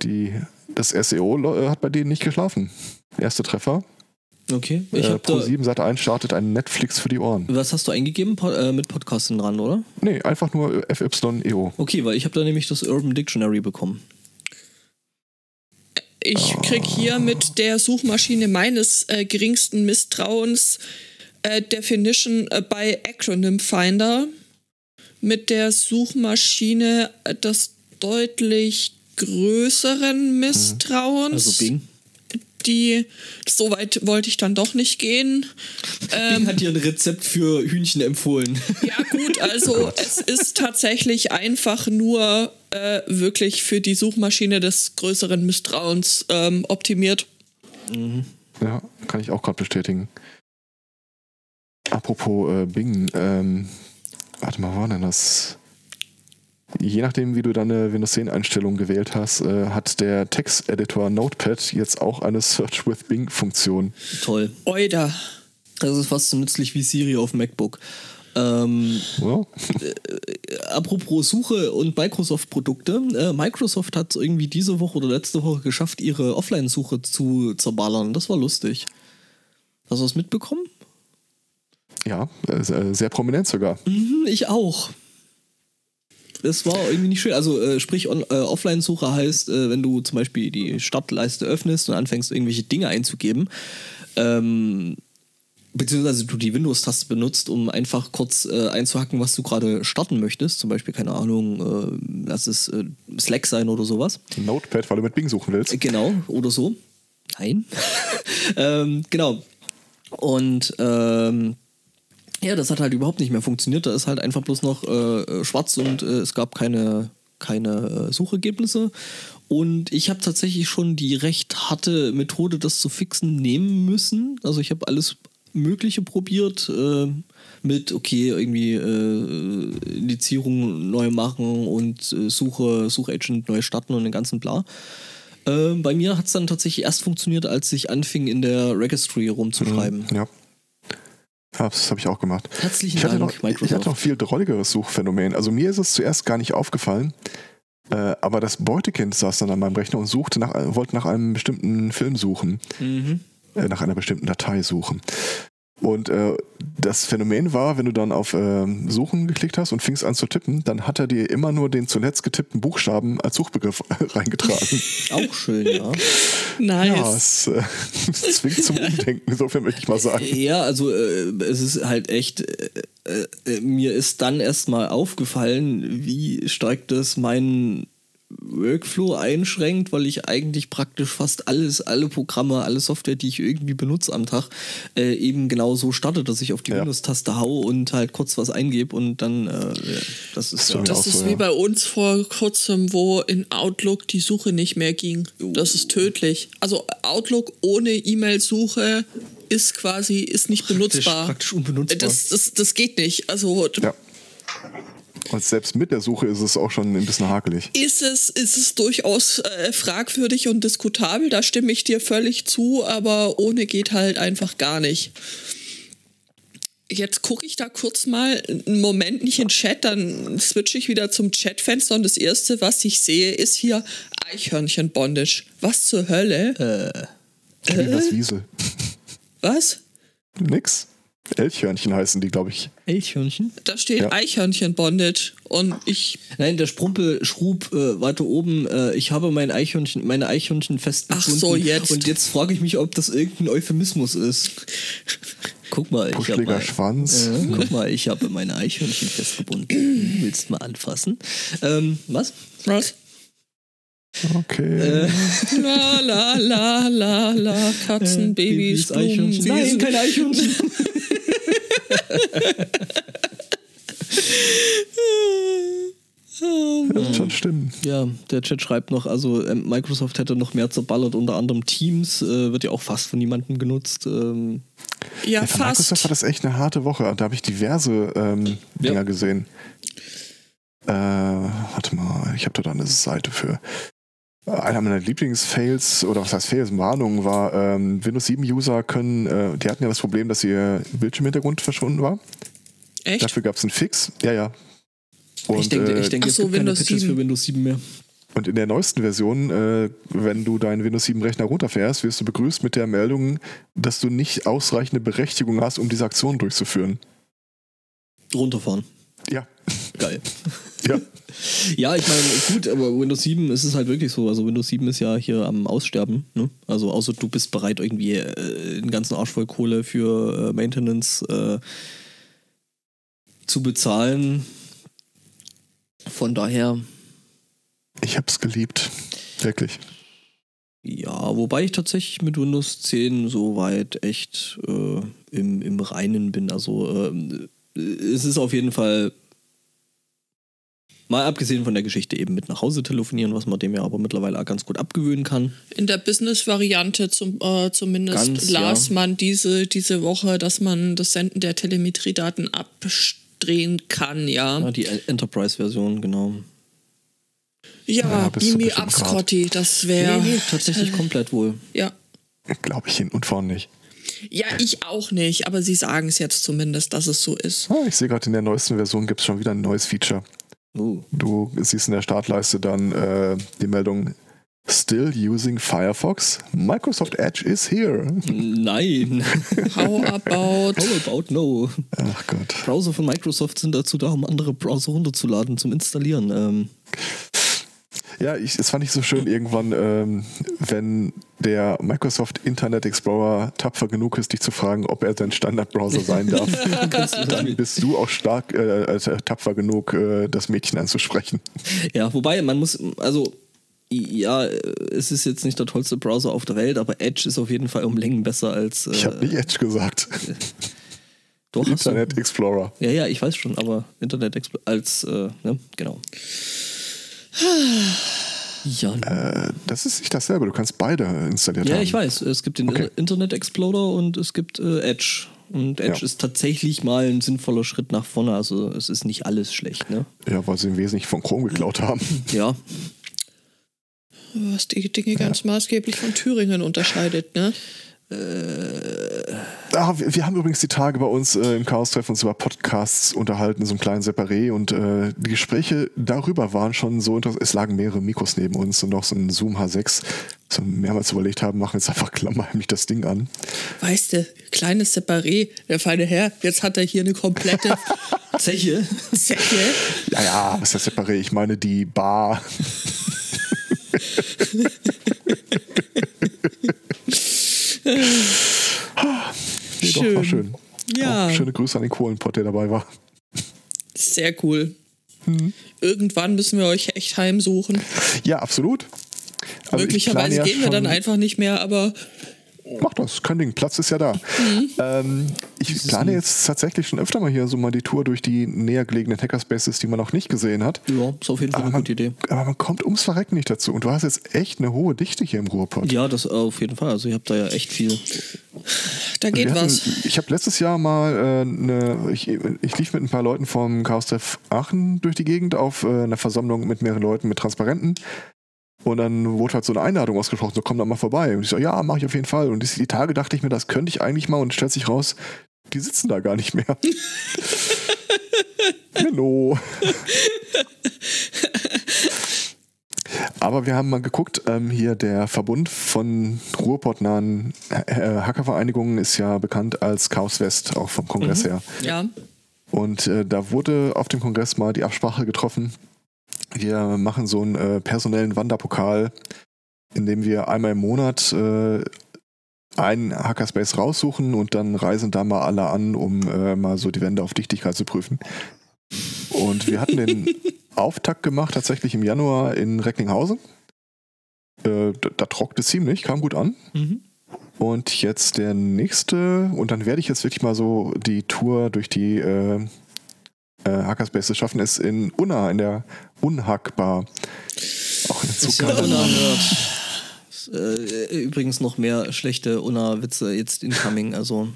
Die, das SEO äh, hat bei denen nicht geschlafen. Erster Treffer. Okay, ich äh, hab da, Pro7 Sat 1 startet ein Netflix für die Ohren. Was hast du eingegeben Po- äh, mit Podcasten dran, oder? Nee, einfach nur FYEO. Okay, weil ich habe da nämlich das Urban Dictionary bekommen. Ich krieg hier mit der Suchmaschine meines äh, geringsten Misstrauens äh, Definition äh, bei Acronym Finder mit der Suchmaschine äh, des deutlich größeren Misstrauens. Also Bing. Die, so weit wollte ich dann doch nicht gehen. Bing hat dir ein Rezept für Hühnchen empfohlen. Ja gut, also es ist tatsächlich einfach nur äh, wirklich für die Suchmaschine des größeren Misstrauens ähm, optimiert. Ja, kann ich auch gerade bestätigen. Apropos äh, Bing, ähm, warte mal, wo war denn das? Je nachdem, wie du deine Windows 10 Einstellung gewählt hast, äh, hat der Texteditor Notepad jetzt auch eine Search with Bing-Funktion. Toll. Oida. Das ist fast so nützlich wie Siri auf MacBook. Ähm, Ja? apropos Suche und Microsoft-Produkte. Äh, Microsoft hat irgendwie diese Woche oder letzte Woche geschafft, ihre Offline-Suche zu zerballern. Das war lustig. Hast du das mitbekommen? Ja, äh, sehr prominent sogar. Hm, ich auch. Das war irgendwie nicht schön. Also äh, sprich, on, äh, Offline-Suche heißt, äh, wenn du zum Beispiel die Startleiste öffnest und anfängst, irgendwelche Dinge einzugeben, ähm, beziehungsweise du die Windows-Taste benutzt, um einfach kurz äh, einzuhacken, was du gerade starten möchtest. Zum Beispiel, keine Ahnung, äh, lass es äh, Slack sein oder sowas. Notepad, weil du mit Bing suchen willst. Äh, Genau, oder so. Nein. ähm, genau. Und ähm, ja, das hat halt überhaupt nicht mehr funktioniert. Da ist halt einfach bloß noch äh, schwarz und äh, es gab keine, keine äh, Suchergebnisse. Und ich habe tatsächlich schon die recht harte Methode, das zu fixen, nehmen müssen. Also ich habe alles Mögliche probiert. Äh, mit, okay, irgendwie äh, Indizierung neu machen und äh, Suche, Suchagent neu starten und den ganzen bla. Äh, bei mir hat es dann tatsächlich erst funktioniert, als ich anfing, in der Registry rumzuschreiben. Ja. Ja, das habe ich auch gemacht. Herzlichen ich hatte Dank, noch, Ich Microsoft. hatte noch viel drolligeres Suchphänomen. Also mir ist es zuerst gar nicht aufgefallen, äh, aber das Beutekind saß dann an meinem Rechner und suchte nach, wollte nach einem bestimmten Film suchen, Mhm. äh, nach einer bestimmten Datei suchen. Und äh, das Phänomen war, wenn du dann auf ähm, Suchen geklickt hast und fingst an zu tippen, dann hat er dir immer nur den zuletzt getippten Buchstaben als Suchbegriff reingetragen. Auch schön, ja. ja, Nice. es, äh, zwingt zum Umdenken, insofern möchte ich mal sagen. Ja, also äh, es ist halt echt, äh, äh, mir ist dann erstmal aufgefallen, wie stark das meinen Workflow einschränkt, weil ich eigentlich praktisch fast alles, alle Programme, alle Software, die ich irgendwie benutze am Tag, äh, eben genau so starte, dass ich auf die Ja. Windows-Taste hau und halt kurz was eingebe und dann, äh, ja, das ist Das ja, mir Das auch ist so, wie ja. bei uns vor kurzem, wo in Outlook die Suche nicht mehr ging. Das ist tödlich. Also Outlook ohne E-Mail-Suche ist quasi ist nicht benutzbar. praktisch unbenutzbar. Das, das, das geht nicht. Also Ja. Und selbst mit der Suche ist es auch schon ein bisschen hakelig. Ist es, ist es durchaus äh, fragwürdig und diskutabel, da stimme ich dir völlig zu, aber ohne geht halt einfach gar nicht. Jetzt gucke ich da kurz mal einen Moment nicht in Chat, dann switche ich wieder zum Chatfenster und das erste, was ich sehe, ist hier Eichhörnchen-Bondage. Was zur Hölle? Wie das Wiesel. Was? Nix. Elchhörnchen heißen die, glaube ich. Elchhörnchen? Da steht Ja. Eichhörnchen-Bondage und ich Nein, der Sprumpel schrub äh, weiter oben, äh, ich habe mein Eichhörnchen, meine Eichhörnchen festgebunden. Ach so, jetzt. Und jetzt frage ich mich, ob das irgendein Euphemismus ist. Guck mal, ich habe Schwanz. Äh, guck mal, ich habe meine Eichhörnchen festgebunden. Willst du mal anfassen? Ähm, was? was? Okay. La la la la la Katzen, Babys, Blumen, Eichhörnchen. Nein, keine Eichhörnchen. Wird schon stimmen. Ja, der Chat schreibt noch, also ähm, Microsoft hätte noch mehr zerballert, unter anderem Teams, äh, wird ja auch fast von niemandem genutzt. Ähm, Ja, Ja, für Microsoft war fast. das echt eine harte Woche. Da habe ich diverse ähm, Dinger Ja. gesehen. Äh, warte mal, ich habe da eine Seite für. Einer meiner Lieblingsfails, oder was heißt Fails, Warnungen war, ähm, Windows 7 User können, äh, die hatten ja das Problem, dass ihr Bildschirmhintergrund verschwunden war. Echt? Dafür gab es einen Fix. Ja, ja. Und, ich denke, äh, ich denke Ach es so, gibt keine Windows Patches 7. für Windows 7 mehr. Und in der neuesten Version, äh, wenn du deinen Windows 7 Rechner runterfährst, wirst du begrüßt mit der Meldung, dass du nicht ausreichende Berechtigung hast, um diese Aktion durchzuführen. Runterfahren. Ja, Geil. ja. Ja, ich meine, gut, aber Windows 7 ist es halt wirklich so. Also Windows 7 ist ja hier am Aussterben. Ne? Also außer du bist bereit, irgendwie äh, den ganzen Arsch voll Kohle für äh, Maintenance äh, zu bezahlen. Von daher, Ich hab's geliebt. Wirklich. ja, wobei ich tatsächlich mit Windows 10 soweit echt äh, im, im Reinen bin. Also ähm, es ist auf jeden Fall Mal abgesehen von der Geschichte eben mit nach Hause telefonieren, was man dem ja aber mittlerweile auch ganz gut abgewöhnen kann. In der Business-Variante zum, äh, zumindest Ganz, las ja. man diese, diese Woche, dass man das Senden der Telemetriedaten abdrehen kann, ja. Ja, die Enterprise-Version, genau. Ja, Ja, Grad. Scotty, das wäre. nee, nee, tatsächlich komplett wohl. Ja. Glaube ich hin und vorn nicht. ja, ich auch nicht, aber sie sagen es jetzt zumindest, dass es so ist. Ah, ich sehe gerade in der neuesten Version gibt es schon wieder ein neues Feature. Oh. Du siehst in der Startleiste dann äh, die Meldung Still using Firefox? Microsoft Edge is here. Nein. How about. How about no? Ach Gott. Browser von Microsoft sind dazu da, um andere Browser runterzuladen zum Installieren. Ähm, Ja, ich, es fand ich so schön irgendwann, ähm, wenn der Microsoft Internet Explorer tapfer genug ist, dich zu fragen, ob er dein Standardbrowser sein darf. dann bist du auch stark äh, äh, tapfer genug, äh, das Mädchen anzusprechen. ja, wobei man muss, also ja, es ist jetzt nicht der tollste Browser auf der Welt, aber Edge ist auf jeden Fall um Längen besser als. Äh, Ich habe nicht Edge gesagt. doch. Internet Explorer. Ja, ja, ich weiß schon, aber Internet Explorer als, äh, ne, genau. Ja, Äh, das ist nicht dasselbe, du kannst beide installiert ja, haben. ich weiß. Es gibt den Okay. Internet Explorer und es gibt äh, Edge. Und Edge Ja. ist tatsächlich mal ein sinnvoller Schritt nach vorne. Also es ist nicht alles schlecht, ne? Ja, weil sie im Wesentlichen von Chrome geklaut haben. Ja, Was die Dinge ganz maßgeblich von Thüringen unterscheidet, ne? Ah, wir, wir haben übrigens die Tage bei uns äh, im Chaos-Treffen uns über Podcasts unterhalten, so einem kleinen Separé und äh, die Gespräche darüber waren schon so interessant. Es lagen mehrere Mikros neben uns und noch so ein Zoom H6. So mehrmals überlegt haben, machen jetzt einfach klammerheimlich das Ding an. Weißt du, kleines Separé, der feine Herr, jetzt hat er hier eine komplette Zeche. Zeche. Ja, ja, was ist das Separé? Ich meine die Bar. Nee, doch, war schön. Ja. Auch schöne Grüße an den Kohlenpott, der dabei war. Sehr cool. Irgendwann müssen wir euch echt heimsuchen. Ja, absolut. Also Möglicherweise ja gehen wir dann einfach nicht mehr, aber Mach das, kein Ding, Platz ist ja da. Ähm, ich plane jetzt tatsächlich schon öfter mal hier so mal die Tour durch die näher gelegenen Hackerspaces, die man noch nicht gesehen hat. Ja, ist auf jeden Fall Aber eine man, gute Idee. aber man kommt ums Verrecken nicht dazu. Und du hast jetzt echt eine hohe Dichte hier im Ruhrpott. Ja, das auf jeden Fall. Also ihr habt da ja echt viel. Da geht hatten- was. Ich habe letztes Jahr mal äh, eine, ich, ich lief mit ein paar Leuten vom Chaos Treff Aachen durch die Gegend auf äh, einer Versammlung mit mehreren Leuten mit Transparenten. Und dann wurde halt so eine Einladung ausgesprochen, so komm da mal vorbei. Und ich so, ja, mache ich auf jeden Fall. Und die, Tage dachte ich mir, das könnte ich eigentlich mal und stellt sich raus, die sitzen da gar nicht mehr. Hello. Aber wir haben mal geguckt, ähm, hier der Verbund von Ruhrpottnahen äh, Hackervereinigungen ist ja bekannt als Chaos West, auch vom Kongress her. Ja. Und äh, da wurde auf dem Kongress mal die Absprache getroffen, wir machen so einen äh, personellen Wanderpokal, in dem wir einmal im Monat äh, einen Hackerspace raussuchen und dann reisen da mal alle an, um äh, mal so die Wände auf Dichtigkeit zu prüfen. Und wir hatten den Auftakt gemacht, tatsächlich im Januar in Recklinghausen. Äh, da, da trockte ziemlich, kam gut an. Mhm. Und jetzt der nächste, und dann werde ich jetzt wirklich mal so die Tour durch die äh, äh, Hackerspaces schaffen, ist in Unna, in der Unhackbar. Auch geiler Name. unerhört. Äh, übrigens noch mehr schlechte Unna-Witze jetzt incoming. Also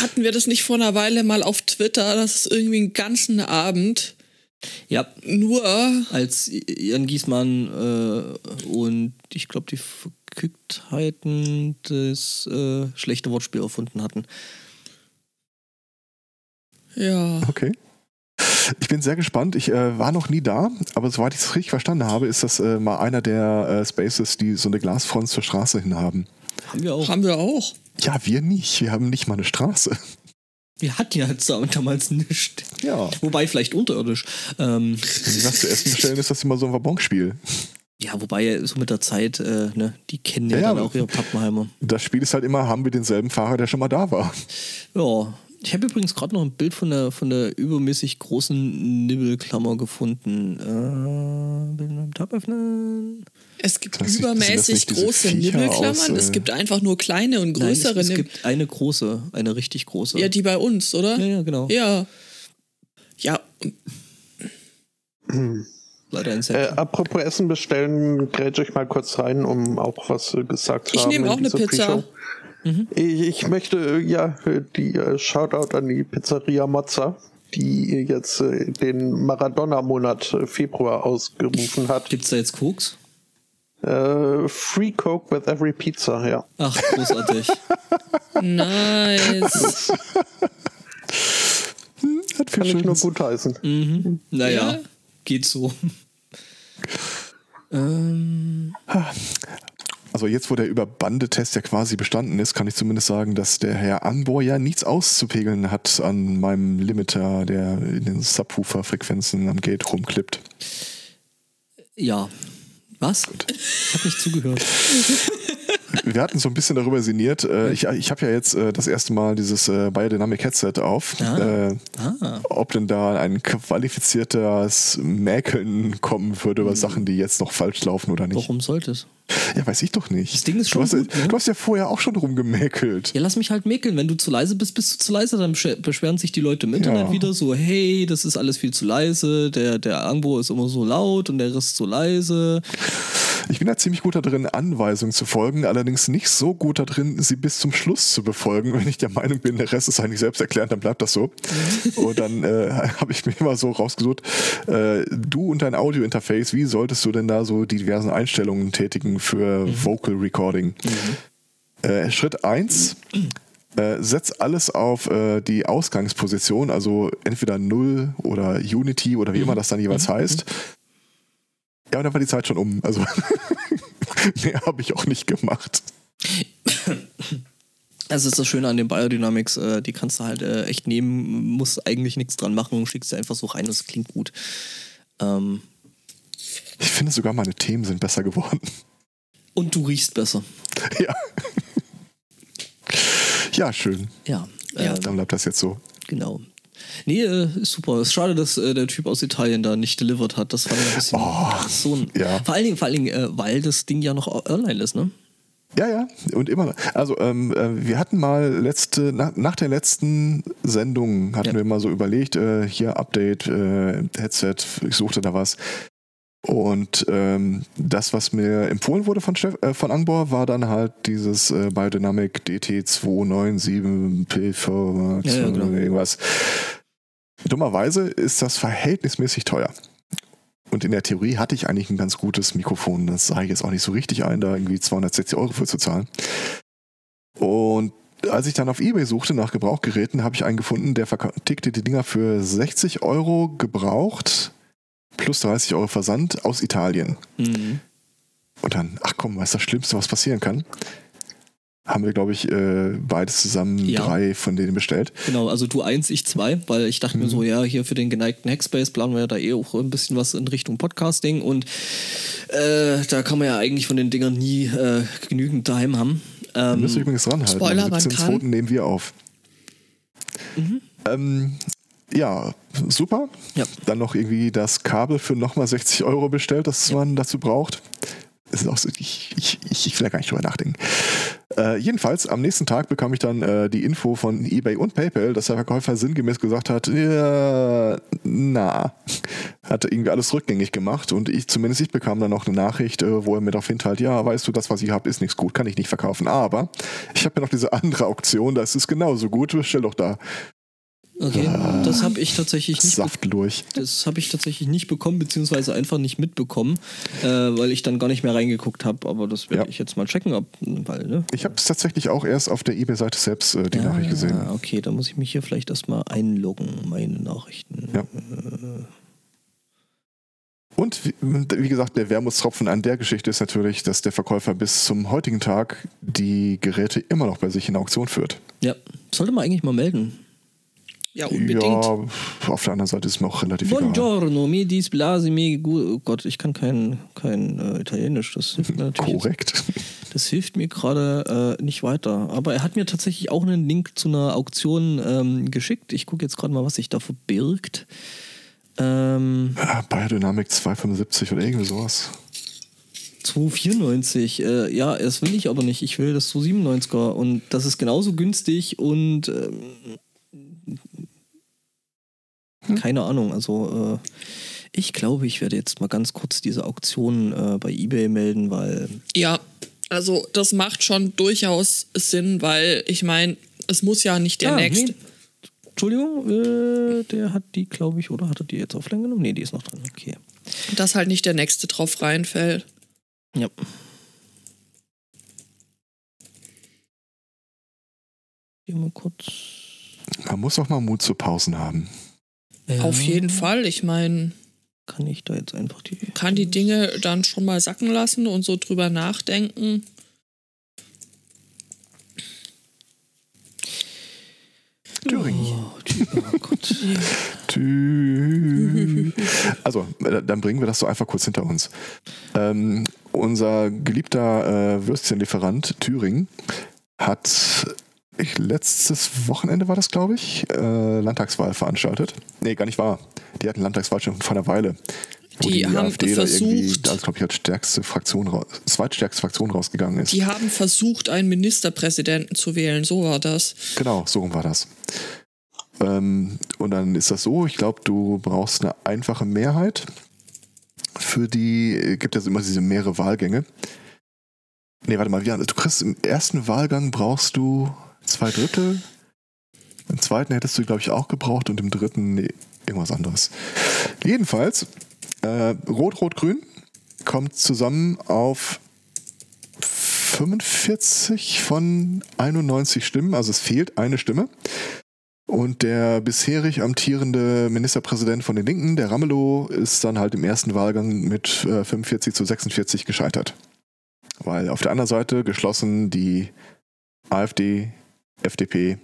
Hatten wir das nicht vor einer Weile mal auf Twitter, dass es irgendwie einen ganzen Abend ja, nur als Jan Giesmann äh, und ich glaube die Verkücktheiten das äh, schlechte Wortspiel erfunden hatten. Ja Okay. Ich bin sehr gespannt. Ich äh, war noch nie da, aber soweit ich es richtig verstanden habe, ist das äh, mal einer der äh, Spaces, die so eine Glasfront zur Straße hin haben. Haben wir auch. haben wir auch. Ja, wir nicht. Wir haben nicht mal eine Straße. Wir hatten ja damals nicht. Ja. Wobei vielleicht unterirdisch. Ähm, Wenn die was zu essen bestellen, ist das immer so ein Wabonspiel. ja, wobei so mit der Zeit, äh, ne, die kennen ja, Ja, dann ja. auch ihre Pappenheimer. Das Spiel ist halt immer, haben wir denselben Fahrer, der schon mal da war. Ja. Ich habe übrigens gerade noch ein Bild von der, von der übermäßig großen Nibbelklammer gefunden. Äh, Bild im Tab öffnen. Es gibt Das das übermäßig diese große Nibbelklammern. aus, es äh, gibt einfach nur kleine und Nein, es, größere es gibt eine große, eine richtig große. Ja, die bei uns, oder? ja, ja, genau. Ja. Ja, Leider ein Äh, Set. apropos Essen bestellen, grätsch ich mal kurz rein, um auch was äh, gesagt zu Ich haben. nehme in auch eine Pizza. Pre-Show. Ich, ich möchte äh, ja äh, die äh, Shoutout an die Pizzeria Mozza, die jetzt den Maradona-Monat Februar ausgerufen hat. Gibt's da jetzt Koks? Äh, Free Coke with every pizza, ja. Ach, großartig. nice. Hat viel Kann ich nur gut heißen. Mhm. Naja, Ja. geht so. ähm, Also jetzt, wo der Überbandetest ja quasi bestanden ist, kann ich zumindest sagen, dass der Herr Anbohr ja nichts auszupegeln hat an meinem Limiter, der in den Subwoofer-Frequenzen am Gate rumklippt. ja. Was? Ich habe nicht zugehört. Wir hatten so ein bisschen darüber sinniert. Äh, Ich, ich habe ja jetzt äh, das erste Mal dieses äh, Biodynamic Headset auf. Ah. Äh, Ah. ob denn da ein qualifiziertes Mäkeln kommen würde über Sachen, die jetzt noch falsch laufen oder nicht. Warum sollte es? Ja, weiß ich doch nicht. Das Ding ist schon du, hast, gut, ne? du hast ja vorher auch schon rumgemäkelt. Ja, lass mich halt mäkeln. Wenn du zu leise bist, bist du zu leise. Dann besch- beschweren sich die Leute im Internet Ja. wieder so, hey, das ist alles viel zu leise. Der, der Angbo ist immer so laut und der Rest so leise. Ich bin da ziemlich gut da drin, Anweisungen zu folgen, allerdings nicht so gut da drin, sie bis zum Schluss zu befolgen. Wenn ich der Meinung bin, der Rest ist eigentlich selbst erklärt, dann bleibt das so. und dann äh, habe ich mir immer so rausgesucht, äh, du und dein Audio-Interface, wie solltest du denn da so die diversen Einstellungen tätigen für Vocal Recording? Äh, Schritt 1. Äh, setz alles auf äh, die Ausgangsposition, also entweder Null oder Unity oder wie immer das dann jeweils heißt. Ja, und dann war die Zeit schon um. Also mehr habe ich auch nicht gemacht. Das ist das Schöne an den Biodynamics. Äh, die kannst du halt äh, echt nehmen, musst eigentlich nichts dran machen, schickst sie einfach so rein und es klingt gut. Ähm, Ich finde sogar meine Themen sind besser geworden. und du riechst besser. ja. ja, schön. Ja. Ja. ähm, Dann bleibt das jetzt so. Genau. Nee, äh, super. Ist schade, dass äh, der Typ aus Italien da nicht delivered hat. Das war ein bisschen so ein. ja. Vor allen Dingen, vor allen Dingen äh, weil das Ding ja noch online ist, ne? Ja, ja, und immer. noch. Also ähm, äh, wir hatten mal letzte, nach, nach der letzten Sendung hatten Ja. wir mal so überlegt, äh, hier Update, äh, Headset, ich suchte da was. Und ähm, das, was mir empfohlen wurde von, Steff, äh, von Angbor, war dann halt dieses äh, Biodynamic DT297P4 Ja, ja, genau. irgendwas. Dummerweise ist das verhältnismäßig teuer. Und in der Theorie hatte ich eigentlich ein ganz gutes Mikrofon. Das sah ich jetzt auch nicht so richtig ein, da irgendwie 260 Euro für zu zahlen. Und als ich dann auf Ebay suchte nach Gebrauchgeräten, habe ich einen gefunden, der vertickte die Dinger für 60 Euro gebraucht plus 30 Euro Versand aus Italien. Mhm. Und dann, ach komm, was ist das Schlimmste, was passieren kann? Haben wir, glaube ich, äh, beides zusammen Ja. drei von denen bestellt. Genau, also du eins, ich zwei, weil ich dachte Mhm. mir so, ja, hier für den geneigten Hackspace planen wir ja da eh auch ein bisschen was in Richtung Podcasting und äh, da kann man ja eigentlich von den Dingern nie äh, genügend daheim haben. Ähm, Müsst ihr übrigens ranhalten. Spoiler, Am man 17.2. kann. nehmen wir auf. Ähm, ja, super. Ja. Dann noch irgendwie das Kabel für nochmal 60 Euro bestellt, das man dazu braucht. Das ist auch so, ich, ich, ich, will da gar nicht drüber nachdenken. Äh, jedenfalls, am nächsten Tag bekam ich dann äh, die Info von eBay und PayPal, dass der Verkäufer sinngemäß gesagt hat, ja, na, hat irgendwie alles rückgängig gemacht und ich, zumindest ich bekam dann noch eine Nachricht, äh, wo er mir darauf hinteilt, ja, weißt du, das, was ich habe, ist nichts gut, kann ich nicht verkaufen, aber ich habe ja noch diese andere Auktion, das ist genauso gut, bestell doch da. Okay, das habe ich tatsächlich nicht Saft durch. Das habe ich tatsächlich nicht bekommen, beziehungsweise einfach nicht mitbekommen, äh, weil ich dann gar nicht mehr reingeguckt habe. Aber das werde Ja. ich jetzt mal checken, ob, weil, ne? Ich habe es tatsächlich auch erst auf der eBay-Seite selbst äh, die Nachricht gesehen. Ah, okay, dann muss ich mich hier vielleicht erstmal einloggen, meine Nachrichten. Ja. Und wie, wie gesagt, der Wermutstropfen an der Geschichte ist natürlich, dass der Verkäufer bis zum heutigen Tag die Geräte immer noch bei sich in Auktion führt. Ja, sollte man eigentlich mal melden. Ja, unbedingt. Ja, auf der anderen Seite ist mir auch relativ egal. Buongiorno, mi displasi mi Oh Gott, ich kann kein, kein äh, Italienisch. Das hilft mir natürlich. jetzt- Korrekt. Das hilft mir gerade äh, nicht weiter. Aber er hat mir tatsächlich auch einen Link zu einer Auktion ähm, geschickt. Ich gucke jetzt gerade mal, was sich da verbirgt. Ähm, Ah, Biodynamic 275 oder irgendwie sowas. 294. Äh, ja, das will ich aber nicht. Ich will das 297er. Und das ist genauso günstig und ähm, keine Ahnung. Also äh, ich glaube, ich werde jetzt mal ganz kurz diese Auktion äh, bei eBay melden, weil Ja, also das macht schon durchaus Sinn, weil ich meine, es muss ja nicht der Ah, nächste. nee. Entschuldigung, äh, der hat die, glaube ich, oder hat er die jetzt offline genommen? Nee, die ist noch dran. Okay. dass halt nicht der nächste drauf reinfällt. Ja. Hier mal kurz. Man muss auch mal Mut zu Pausen haben. Ja, Auf jeden Fall. Ich meine, Kann ich da jetzt einfach die. kann die Dinge dann schon mal sacken lassen und so drüber nachdenken. Thüringen. Oh, oh Gott. Tü- Also, äh, dann bringen wir das so einfach kurz hinter uns. Ähm, unser geliebter äh, Würstchenlieferant Thüringen hat ich, letztes Wochenende war das, glaube ich, äh, Landtagswahl veranstaltet. Nee, gar nicht wahr. Die hatten Landtagswahl schon vor einer Weile. Wo Die haben da irgendwie, versucht- als, glaube ich, als stärkste Fraktion, ra- zweitstärkste Fraktion rausgegangen ist. Die haben versucht, einen Ministerpräsidenten zu wählen. So war das. Genau, so war das. Ähm, und dann ist das so, ich glaube, du brauchst eine einfache Mehrheit. Für die äh, gibt es immer diese mehrere Wahlgänge. Nee, warte mal, du kriegst im ersten Wahlgang brauchst du zwei Drittel. Im zweiten hättest du, glaube ich, auch gebraucht und im dritten nee, irgendwas anderes. Jedenfalls, äh, Rot-Rot-Grün kommt zusammen auf 45 von 91 Stimmen, also es fehlt eine Stimme. Und der bisherig amtierende Ministerpräsident von den Linken, der Ramelow, ist dann halt im ersten Wahlgang mit äh, 45 zu 46 gescheitert. Weil auf der anderen Seite geschlossen die AfD, FDP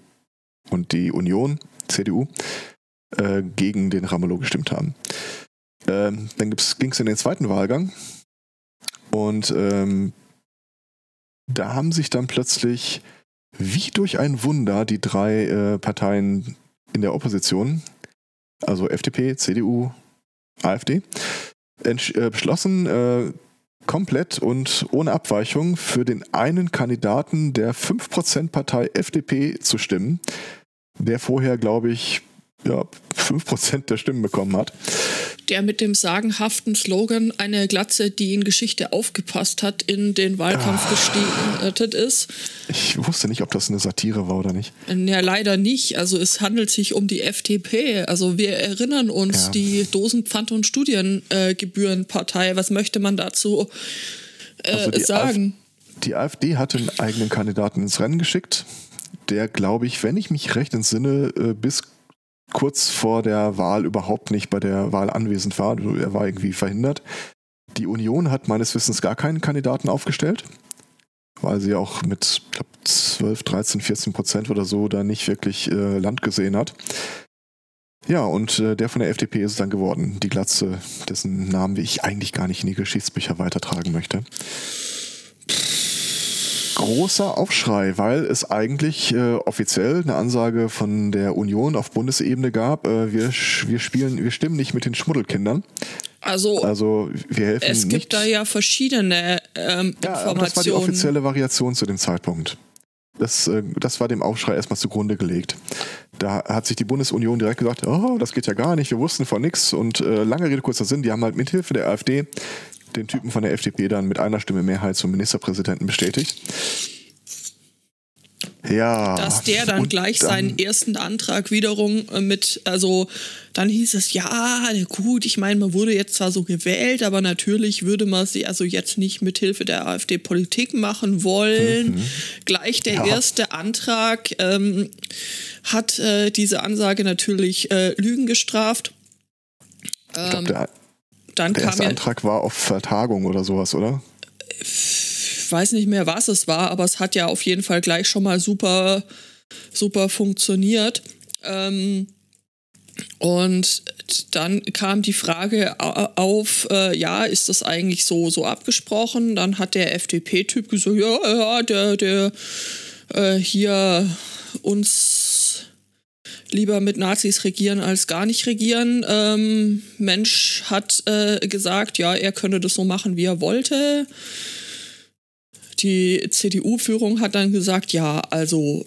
und die Union, CDU, äh, gegen den Ramelow gestimmt haben. Ähm, dann ging es in den zweiten Wahlgang und ähm, da haben sich dann plötzlich wie durch ein Wunder die drei äh, Parteien in der Opposition, also FDP, CDU, AfD, äh, beschlossen, äh, komplett und ohne Abweichung für den einen Kandidaten der 5%-Partei FDP zu stimmen, der vorher, glaube ich, ja, 5% der Stimmen bekommen hat. Der mit dem sagenhaften Slogan eine Glatze, die in Geschichte aufgepasst hat, in den Wahlkampf Ah. gestartet ist. Ich wusste nicht, ob das eine Satire war oder nicht. Ja, leider nicht. Also es handelt sich um die FDP. Also wir erinnern uns, Ja. die Dosenpfand- und Studiengebührenpartei. Was möchte man dazu äh, Also sagen? Die AfD hatte einen eigenen Kandidaten ins Rennen geschickt, der, glaube ich, wenn ich mich recht entsinne, äh, bis kurz vor der Wahl überhaupt nicht bei der Wahl anwesend war. Also Er war irgendwie verhindert. Die Union hat meines Wissens gar keinen Kandidaten aufgestellt, weil sie auch mit glaub, 12, 13, 14 Prozent oder so da nicht wirklich äh, Land gesehen hat. Ja, und äh, der von der FDP ist es dann geworden. Die Glatze, dessen Namen ich eigentlich gar nicht in die Geschichtsbücher weitertragen möchte großer Aufschrei, weil es eigentlich äh, offiziell eine Ansage von der Union auf Bundesebene gab, äh, wir, wir spielen, wir stimmen nicht mit den Schmuddelkindern. Also, Also wir helfen es nicht. gibt da ja verschiedene ähm, ja, das war die offizielle Variation zu dem Zeitpunkt. Das, äh, das war dem Aufschrei erstmal zugrunde gelegt. Da hat sich die Bundesunion direkt gesagt, oh, das geht ja gar nicht, wir wussten von nichts. Und äh, lange Rede, kurzer Sinn, die haben halt mithilfe der AfD den Typen von der FDP dann mit einer Stimme Mehrheit zum Ministerpräsidenten bestätigt. Ja. dass der dann gleich dann- seinen ersten Antrag wiederum äh, mit, also dann hieß es, ja, gut, ich meine, man wurde jetzt zwar so gewählt, aber natürlich würde man sie also jetzt nicht mit Hilfe der AfD Politik machen wollen. Gleich der Mhm. Ja. erste Antrag ähm, hat äh, diese Ansage natürlich äh, Lügen gestraft. Ich glaub, Ähm, der, dann der kam erste Antrag war auf Vertagung oder sowas, oder? ich weiß nicht mehr, was es war, aber es hat ja auf jeden Fall gleich schon mal super, super funktioniert. Ähm, und dann kam die Frage au- auf, äh, ja, ist das eigentlich so, so abgesprochen? Dann hat der FDP-Typ gesagt, ja, ja, der, der äh, hier uns lieber mit Nazis regieren als gar nicht regieren. Ähm, Mensch hat äh, gesagt, ja, er könne das so machen, wie er wollte. Die CDU-Führung hat dann gesagt, ja, also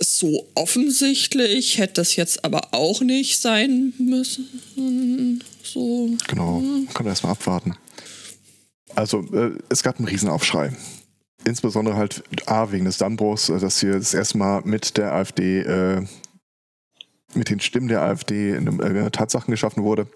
so offensichtlich hätte das jetzt aber auch nicht sein müssen. So. Genau, man kann erstmal abwarten. Also, äh, es gab einen Riesenaufschrei. Insbesondere halt A, wegen des Dammbruchs, äh, dass hier das erste Mal mit der AfD, äh, mit den Stimmen der AfD in, äh, Tatsachen geschaffen wurde.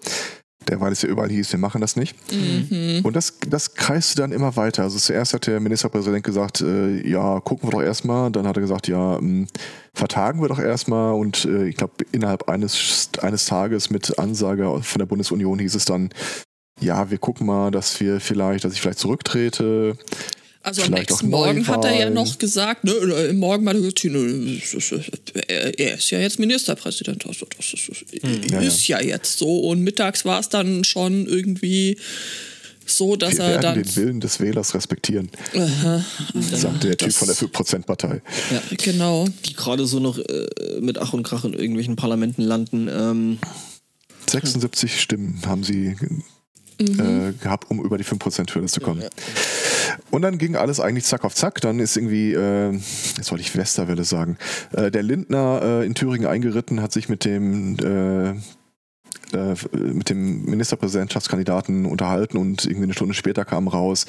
Derweil es ja überall hieß, wir machen das nicht. Mhm. Und das, das kreiste dann immer weiter. Also zuerst hat der Ministerpräsident gesagt, äh, ja, gucken wir doch erstmal. Dann hat er gesagt, ja, mh, vertagen wir doch erstmal. Und äh, ich glaube, innerhalb eines, eines Tages mit Ansage von der Bundesunion hieß es dann, ja, wir gucken mal, dass wir vielleicht, dass ich vielleicht zurücktrete. Also am Vielleicht nächsten Morgen hat er ja noch gesagt, ne, Morgen hat er ist- ist ja jetzt Ministerpräsident. Also das ist, Ja, ist ja. jetzt so. Und mittags war es dann schon irgendwie so, dass Wir er dann. den Willen des Wählers respektieren, Aha, sagte der Typ von der 5%-Partei. genau. die gerade so noch äh, mit Ach und Krach in irgendwelchen Parlamenten landen. Ähm, 76 Stimmen haben sie äh, gehabt, um über die 5%-Hürde zu kommen. Und dann ging alles eigentlich zack auf zack. Dann ist irgendwie, äh, jetzt wollte ich Westerwelle sagen, äh, der Lindner äh, in Thüringen eingeritten, hat sich mit dem äh, äh, mit dem Ministerpräsidentschaftskandidaten unterhalten und irgendwie eine Stunde später kam raus,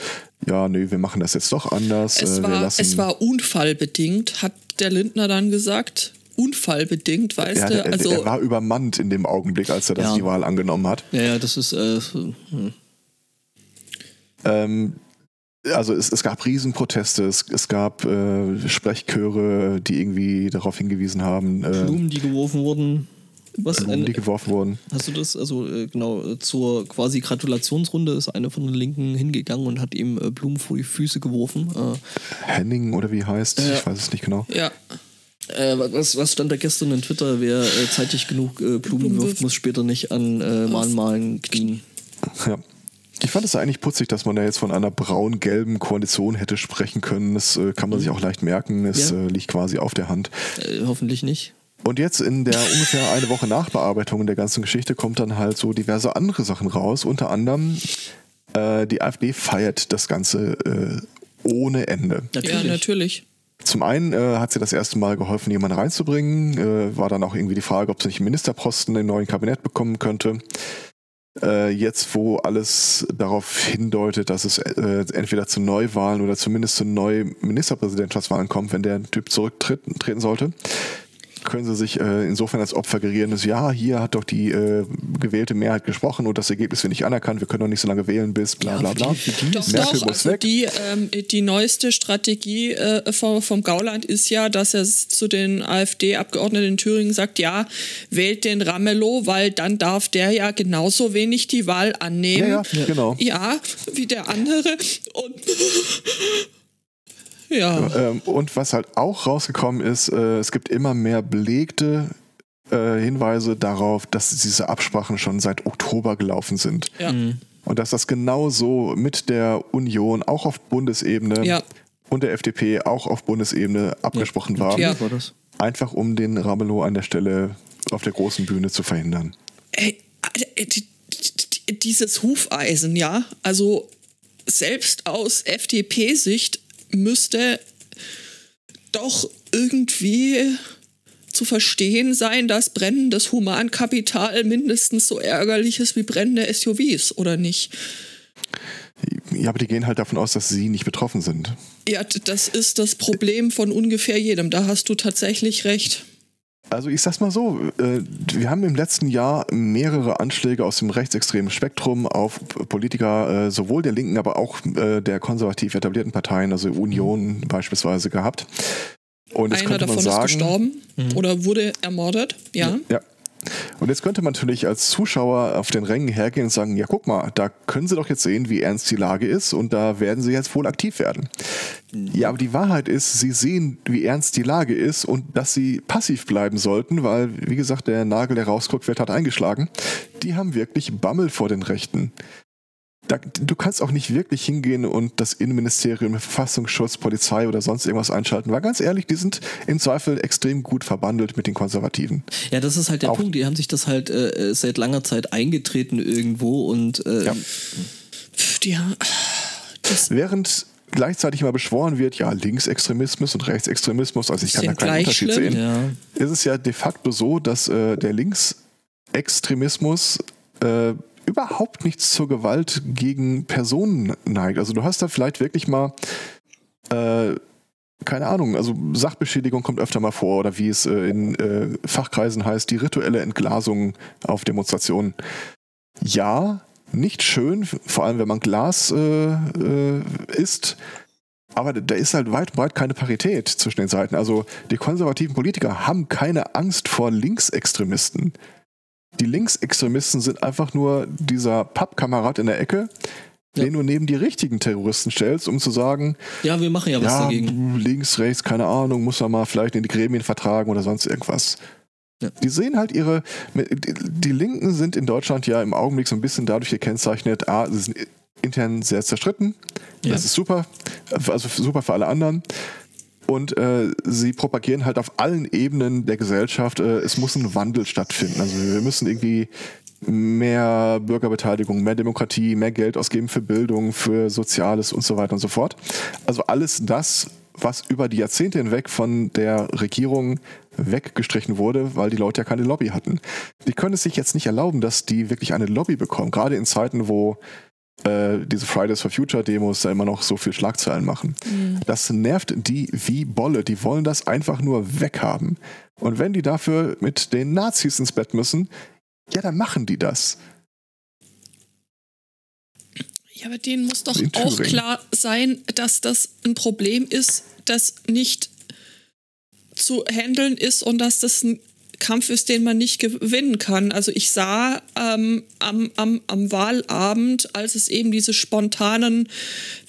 ja, nö, wir machen das jetzt doch anders. Es äh, wir war, lassen, es war unfallbedingt, hat der Lindner dann gesagt. Unfallbedingt, weißt ja, du? der, Also, er war übermannt in dem Augenblick, als er das Ja. die Wahl angenommen hat. ja, ja, das ist. Äh, hm. Ähm, also es, es gab Riesenproteste, es, es gab äh, Sprechchöre, die irgendwie darauf hingewiesen haben, äh, Blumen, die geworfen wurden. Was? Blumen, Ein, die geworfen wurden. hast du das? Also äh, genau, äh, zur quasi Gratulationsrunde ist einer von den Linken hingegangen und hat ihm äh, Blumen vor die Füße geworfen. Äh, Henning oder wie heißt, ich weiß es nicht genau. ja. Äh, was, was stand da gestern in Twitter? Wer äh, zeitig genug äh, Blumen Blumen wirft, wirft. muss später nicht an äh, Mahnmalen knien. Ja. Ich fand es eigentlich putzig, dass man da jetzt von einer braun-gelben Koalition hätte sprechen können. Das äh, kann man sich auch leicht merken. Es Ja. äh, liegt quasi auf der Hand. Äh, hoffentlich nicht. Und jetzt in der ungefähr eine Woche Nachbearbeitung der ganzen Geschichte kommt dann halt so diverse andere Sachen raus. Unter anderem Äh, die AfD feiert das Ganze äh, ohne Ende. Ja, natürlich. Zum einen äh, hat sie das erste Mal geholfen, jemanden reinzubringen. Äh, war dann auch irgendwie die Frage, ob sie nicht einen Ministerposten im neuen Kabinett bekommen könnte. Äh, jetzt, wo alles darauf hindeutet, dass es äh, entweder zu Neuwahlen oder zumindest zu neuen Ministerpräsidentschaftswahlen kommt, wenn der Typ zurücktreten sollte, können sie sich äh, insofern als Opfer gerieren, dass ja, hier hat doch die äh, gewählte Mehrheit gesprochen und das Ergebnis wird nicht anerkannt, wir können doch nicht so lange wählen bis bla bla bla. Doch, Merkel doch, also die, ähm, die neueste Strategie äh, vom, vom Gauland ist ja, dass er zu den AfD-Abgeordneten in Thüringen sagt, ja, wählt den Ramelow, weil dann darf der ja genauso wenig die Wahl annehmen. Ja, ja, genau. Ja, wie der andere. Und ja. Ähm, und was halt auch rausgekommen ist, äh, es gibt immer mehr belegte äh, Hinweise darauf, dass diese Absprachen schon seit Oktober gelaufen sind. Ja. Mhm. Und dass das genauso mit der Union auch auf Bundesebene ja. und der FDP auch auf Bundesebene abgesprochen ja. war. Ja. war das. Einfach um den Ramelow an der Stelle auf der großen Bühne zu verhindern. Ey, äh, dieses Hufeisen, ja, also selbst aus FDP-Sicht müsste doch irgendwie zu verstehen sein, dass brennendes Humankapital mindestens so ärgerlich ist wie brennende SUVs, oder nicht? Ja, aber die gehen halt davon aus, dass sie nicht betroffen sind. Ja, das ist das Problem von ungefähr jedem. Da hast du tatsächlich recht. Also ich sag's mal so, äh, wir haben im letzten Jahr mehrere Anschläge aus dem rechtsextremen Spektrum auf Politiker, äh, sowohl der Linken, aber auch äh, der konservativ etablierten Parteien, also Union beispielsweise gehabt. Und Einer davon sagen, ist gestorben mhm. oder wurde ermordet, ja. Ja, und jetzt könnte man natürlich als Zuschauer auf den Rängen hergehen und sagen, ja guck mal, da können Sie doch jetzt sehen, wie ernst die Lage ist und da werden Sie jetzt wohl aktiv werden. Ja, aber die Wahrheit ist, Sie sehen, wie ernst die Lage ist und dass Sie passiv bleiben sollten, weil, wie gesagt, der Nagel, der rausguckt, wird hat eingeschlagen. Die haben wirklich Bammel vor den Rechten da, du kannst auch nicht wirklich hingehen und das Innenministerium, Verfassungsschutz, Polizei oder sonst irgendwas einschalten, weil ganz ehrlich, die sind im Zweifel extrem gut verbandelt mit den Konservativen. Ja, das ist halt der auch. Punkt. Die haben sich das halt äh, seit langer Zeit eingetreten irgendwo und äh, ja. die, Während gleichzeitig immer beschworen wird, ja, Linksextremismus und Rechtsextremismus, also ich kann da keinen Unterschied schlimm. sehen, ja. ist es ja de facto so, dass äh, der Linksextremismus äh, überhaupt nichts zur Gewalt gegen Personen neigt. Also du hast da vielleicht wirklich mal, äh, keine Ahnung, also Sachbeschädigung kommt öfter mal vor oder wie es äh, in äh, Fachkreisen heißt, die rituelle Entglasung auf Demonstrationen. Ja, nicht schön, vor allem wenn man Glas äh, äh, isst. Aber da ist halt weit und breit keine Parität zwischen den Seiten. Also die konservativen Politiker haben keine Angst vor Linksextremisten die Linksextremisten sind einfach nur dieser Pappkamerad in der Ecke, ja. den du neben die richtigen Terroristen stellst, um zu sagen, ja, wir machen ja was ja, dagegen. Links, rechts, keine Ahnung, muss man mal vielleicht in die Gremien vertragen oder sonst irgendwas. Ja. Die sehen halt ihre, die Linken sind in Deutschland ja im Augenblick so ein bisschen dadurch gekennzeichnet, a, sie sind intern sehr zerstritten, das ist super, also super für alle anderen. Und äh, sie propagieren halt auf allen Ebenen der Gesellschaft, äh, es muss ein Wandel stattfinden. Also wir müssen irgendwie mehr Bürgerbeteiligung, mehr Demokratie, mehr Geld ausgeben für Bildung, für Soziales und so weiter und so fort. Also alles das, was über die Jahrzehnte hinweg von der Regierung weggestrichen wurde, weil die Leute ja keine Lobby hatten. Die können es sich jetzt nicht erlauben, dass die wirklich eine Lobby bekommen, gerade in Zeiten, wo äh, diese Fridays for Future Demos da immer noch so viel Schlagzeilen machen. Mhm. Das nervt die wie Bolle. Die wollen das einfach nur weghaben. Und wenn die dafür mit den Nazis ins Bett müssen, ja, dann machen die das. Ja, aber denen muss doch auch klar sein, dass das ein Problem ist, das nicht zu handeln ist und dass das ein Kampf ist, den man nicht gewinnen kann. Also ich sah ähm, am, am, am Wahlabend, als es eben diese spontanen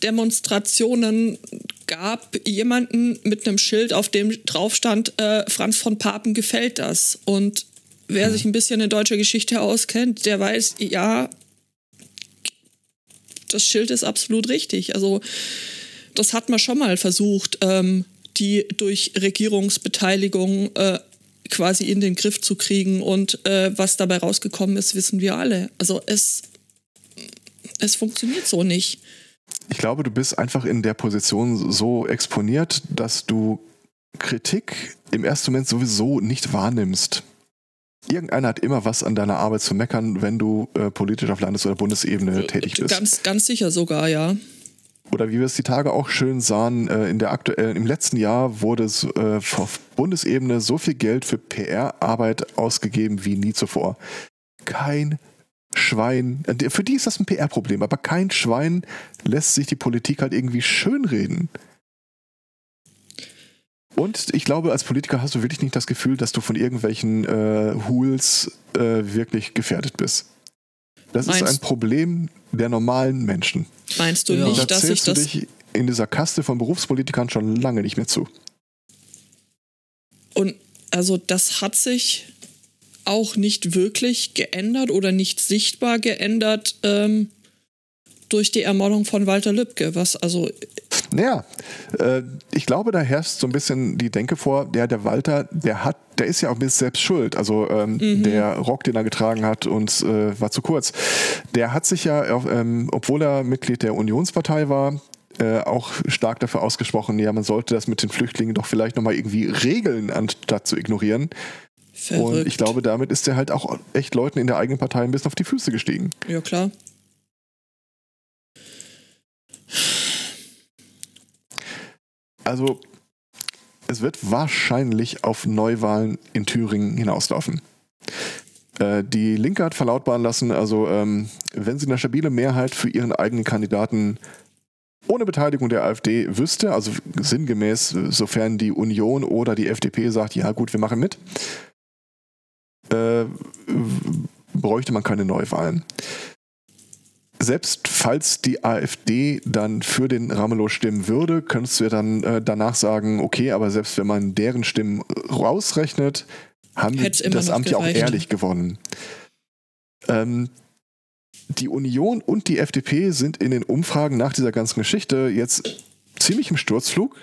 Demonstrationen gab, jemanden mit einem Schild, auf dem drauf stand, äh, Franz von Papen gefällt das. Und wer sich ein bisschen in deutscher Geschichte auskennt, der weiß, ja, das Schild ist absolut richtig. Also das hat man schon mal versucht, ähm, die durch Regierungsbeteiligung äh, quasi in den Griff zu kriegen. Und äh, was dabei rausgekommen ist, wissen wir alle. Also es, Es funktioniert so nicht. Ich glaube, du bist einfach in der Position so exponiert, dass du Kritik im ersten Moment sowieso nicht wahrnimmst. Irgendeiner hat immer was an deiner Arbeit zu meckern, wenn du äh, politisch auf Landes- oder Bundesebene tätig bist. Ganz, ganz sicher sogar, ja. Oder wie wir es die Tage auch schön sahen, äh, in der aktuellen, im letzten Jahr wurde es äh, auf Bundesebene so viel Geld für PR-Arbeit ausgegeben wie nie zuvor. Kein Schwein, äh, für die ist das ein PR-Problem, aber kein Schwein lässt sich die Politik halt irgendwie schönreden. Und ich glaube, als Politiker hast du wirklich nicht das Gefühl, dass du von irgendwelchen äh, Hools äh, wirklich gefährdet bist. Das Meinst- ist ein Problem der normalen Menschen. Meinst du Ja. Da nicht, dass ich das. dich in dieser Kaste von Berufspolitikern schon lange nicht mehr zu. Und also das hat sich auch nicht wirklich geändert oder nicht sichtbar geändert ähm, durch die Ermordung von Walter Lübcke. Was also Naja, äh, ich glaube, da herrscht so ein bisschen die Denke vor, der, der Walter, der hat, der ist ja auch ein bisschen selbst schuld. Also ähm, der Rock, den er getragen hat und äh, war zu kurz. Der hat sich ja, auf, ähm, obwohl er Mitglied der Unionspartei war, äh, auch stark dafür ausgesprochen, ja, man sollte das mit den Flüchtlingen doch vielleicht nochmal irgendwie regeln, anstatt zu ignorieren. verrückt. Und ich glaube, damit ist er halt auch echt Leuten in der eigenen Partei ein bisschen auf die Füße gestiegen. ja klar. Also, es wird wahrscheinlich auf Neuwahlen in Thüringen hinauslaufen. Äh, die Linke hat verlautbaren lassen, also ähm, wenn sie eine stabile Mehrheit für ihren eigenen Kandidaten ohne Beteiligung der AfD wüsste, also sinngemäß, sofern die Union oder die FDP sagt, ja gut, wir machen mit, äh, bräuchte man keine Neuwahlen. Selbst falls die AfD dann für den Ramelow stimmen würde, könntest du ja dann äh, danach sagen, okay, aber selbst wenn man deren Stimmen rausrechnet, haben Hätt's die das Amt ja auch ehrlich gewonnen. Ähm, die Union und die FDP sind in den Umfragen nach dieser ganzen Geschichte jetzt ziemlich im Sturzflug.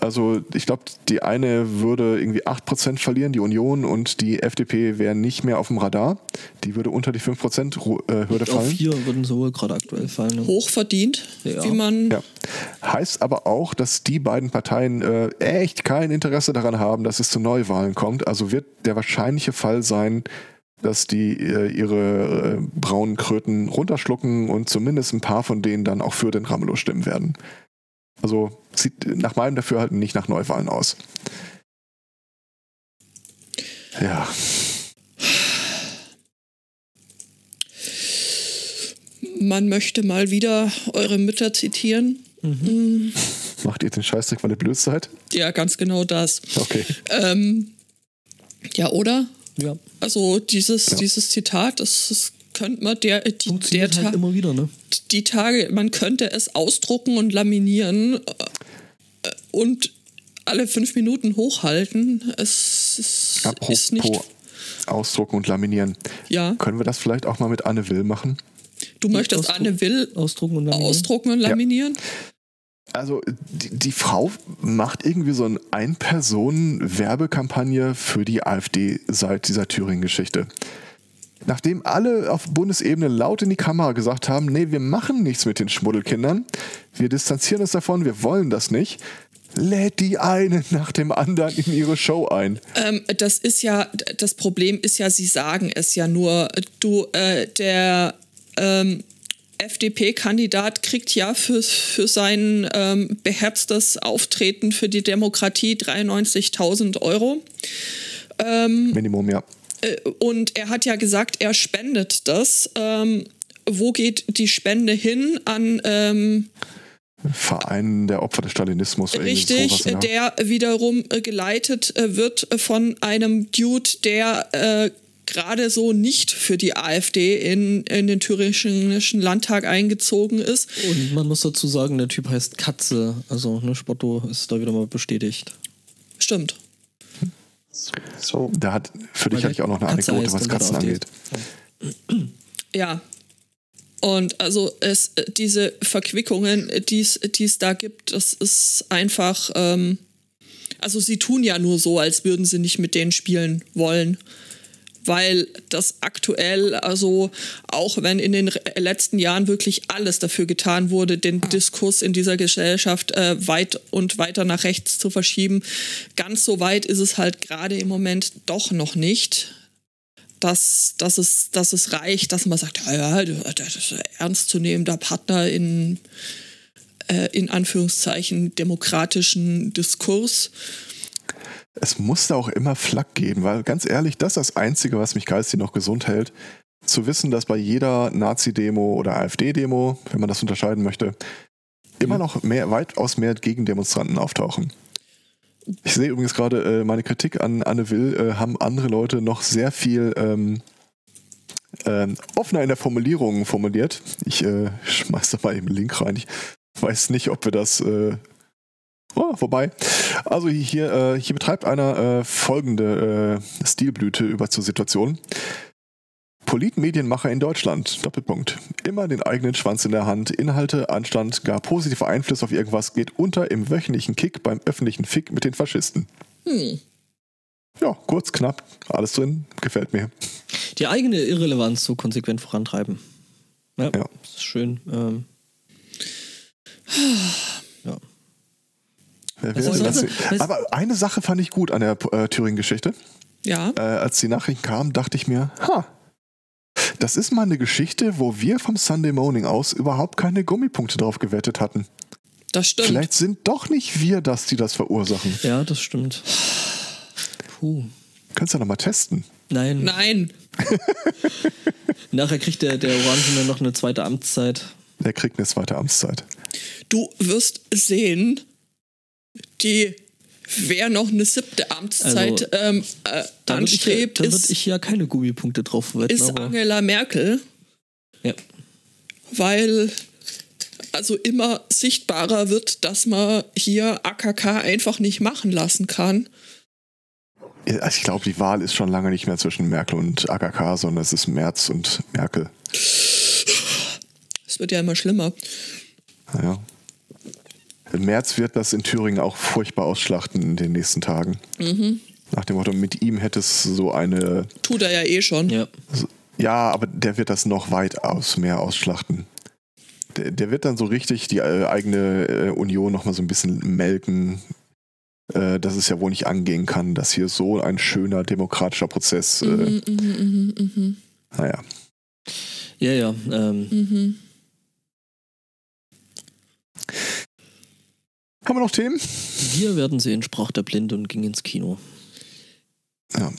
Also ich glaube, die eine würde irgendwie 8% verlieren, die Union, und die FDP wären nicht mehr auf dem Radar. Die würde unter die 5% Ru- äh, Hürde Auf fallen. vier würden sie wohl gerade aktuell fallen. Ne? Hochverdient, Ja. wie man. Ja. Heißt aber auch, dass die beiden Parteien äh, echt kein Interesse daran haben, dass es zu Neuwahlen kommt. Also wird der wahrscheinliche Fall sein, dass die äh, ihre äh, braunen Kröten runterschlucken und zumindest ein paar von denen dann auch für den Ramelow stimmen werden. Also sieht nach meinem Dafürhalten nicht nach Neuwahlen aus. Ja, Man möchte mal wieder eure Mütter zitieren. Mm, macht ihr den Scheißdreck, weil ihr blöd seid? Ja, ganz genau das. Okay. Ähm, ja, oder? Ja. Also dieses, Ja. dieses Zitat, das, das könnte man der, die, der Ta halt immer wieder, ne? die Tage, man könnte es ausdrucken und laminieren äh, und alle fünf Minuten hochhalten. Es ist, ist nicht. Apropos ausdrucken und laminieren. Ja, Können wir das vielleicht auch mal mit Anne Will machen? du möchtest Ausdruck- Anne Will Ausdrucken und laminieren. ausdrucken und laminieren? Also die, die Frau macht irgendwie so eine Ein-Personen-Werbekampagne für die AfD seit dieser Thüringen-Geschichte. Nachdem alle auf Bundesebene laut in die Kamera gesagt haben, nee, wir machen nichts mit den Schmuddelkindern, wir distanzieren uns davon, wir wollen das nicht, lädt die eine nach dem anderen in ihre Show ein. Ähm, das ist ja, das Problem ist ja, sie sagen es ja nur. Du, äh, der ähm, FDP-Kandidat kriegt ja für, für sein ähm, beherztes Auftreten für die Demokratie 93.000 Euro. Minimum, ja. Äh, und er hat ja gesagt, er spendet das. Ähm, wo geht die Spende hin? An ähm, Verein der Opfer des Stalinismus. Richtig, sowas in der wiederum äh, geleitet äh, wird von einem Dude, der äh, gerade so nicht für die AfD in, in den thüringischen Landtag eingezogen ist. Und man muss dazu sagen, der Typ heißt Katze. Also, ne, Spotto ist da wieder mal bestätigt. Stimmt. So, Da hat, für dich hatte ich auch noch eine Katze Anekdote, was Katzen angeht. Ja. Und also es, äh, diese Verquickungen, äh, die es da gibt, das ist einfach, ähm, also sie tun ja nur so, als würden sie nicht mit denen spielen wollen. Weil das aktuell, also auch wenn in den letzten Jahren wirklich alles dafür getan wurde, den Diskurs in dieser Gesellschaft äh, weit und weiter nach rechts zu verschieben, ganz so weit ist es halt gerade im Moment doch noch nicht. Dass, dass, es, dass es reicht, dass man sagt, ja, das ist ernstzunehmender Partner in, äh, in Anführungszeichen demokratischen Diskurs es muss da auch immer Flack geben, weil ganz ehrlich, das ist das Einzige, was mich geistig noch gesund hält. Zu wissen, dass bei jeder Nazi-Demo oder AfD-Demo, wenn man das unterscheiden möchte, immer noch mehr, weitaus mehr Gegendemonstranten auftauchen. Ich sehe übrigens gerade äh, meine Kritik an Anne Will, äh, haben andere Leute noch sehr viel ähm, äh, offener in der Formulierung formuliert. Ich äh, schmeiß da mal eben einen Link rein. Ich weiß nicht, ob wir das äh, Oh, vorbei. Also hier, äh, hier betreibt einer äh, folgende äh, Stilblüte über zur Situation. Politmedienmacher in Deutschland. Doppelpunkt. Immer den eigenen Schwanz in der Hand. Inhalte, Anstand, gar positiver Einfluss auf irgendwas geht unter im wöchentlichen Kick beim öffentlichen Fick mit den Faschisten. Hm. Ja, kurz, knapp, alles drin. Gefällt mir. Die eigene Irrelevanz so konsequent vorantreiben. Ja, ja. ist schön. Ähm. Also, also, aber eine Sache fand ich gut an der äh, Thüringen-Geschichte. Ja. Äh, als die Nachrichten kamen, dachte ich mir, ha, das ist mal eine Geschichte, wo wir vom Sunday Morning aus überhaupt keine Gummipunkte drauf gewettet hatten. Das stimmt. Vielleicht sind doch nicht wir das, die das verursachen. Ja, das stimmt. Puh. Kannst du ja noch mal testen. Nein. Nein. Nachher kriegt der, der Orangene noch eine zweite Amtszeit. Der kriegt eine zweite Amtszeit. Du wirst sehen, die wer noch eine siebte Amtszeit also, ähm, äh, anstrebt, ja, da würde ich ja keine Gummipunkte drauf wetten. Ist Angela Merkel. Ja. Weil also immer sichtbarer wird, dass man hier AKK einfach nicht machen lassen kann. Also ich glaube, die Wahl ist schon lange nicht mehr zwischen Merkel und AKK, sondern es ist Merz und Merkel. Es wird ja immer schlimmer. Naja. Merz wird das in Thüringen auch furchtbar ausschlachten in den nächsten Tagen. Mhm. Nach dem Motto, mit ihm hätte es so eine. Tut er ja eh schon. Ja, ja aber der wird das noch weitaus mehr ausschlachten. Der, der wird dann so richtig die äh, eigene äh, Union nochmal so ein bisschen melken, äh, dass es ja wohl nicht angehen kann, dass hier so ein schöner demokratischer Prozess. Äh, mhm, mh, mh, mh, naja. Ja, ja. Ähm. Mhm. Haben wir noch Themen? Wir werden sehen, sprach der Blinde und ging ins Kino. Ja.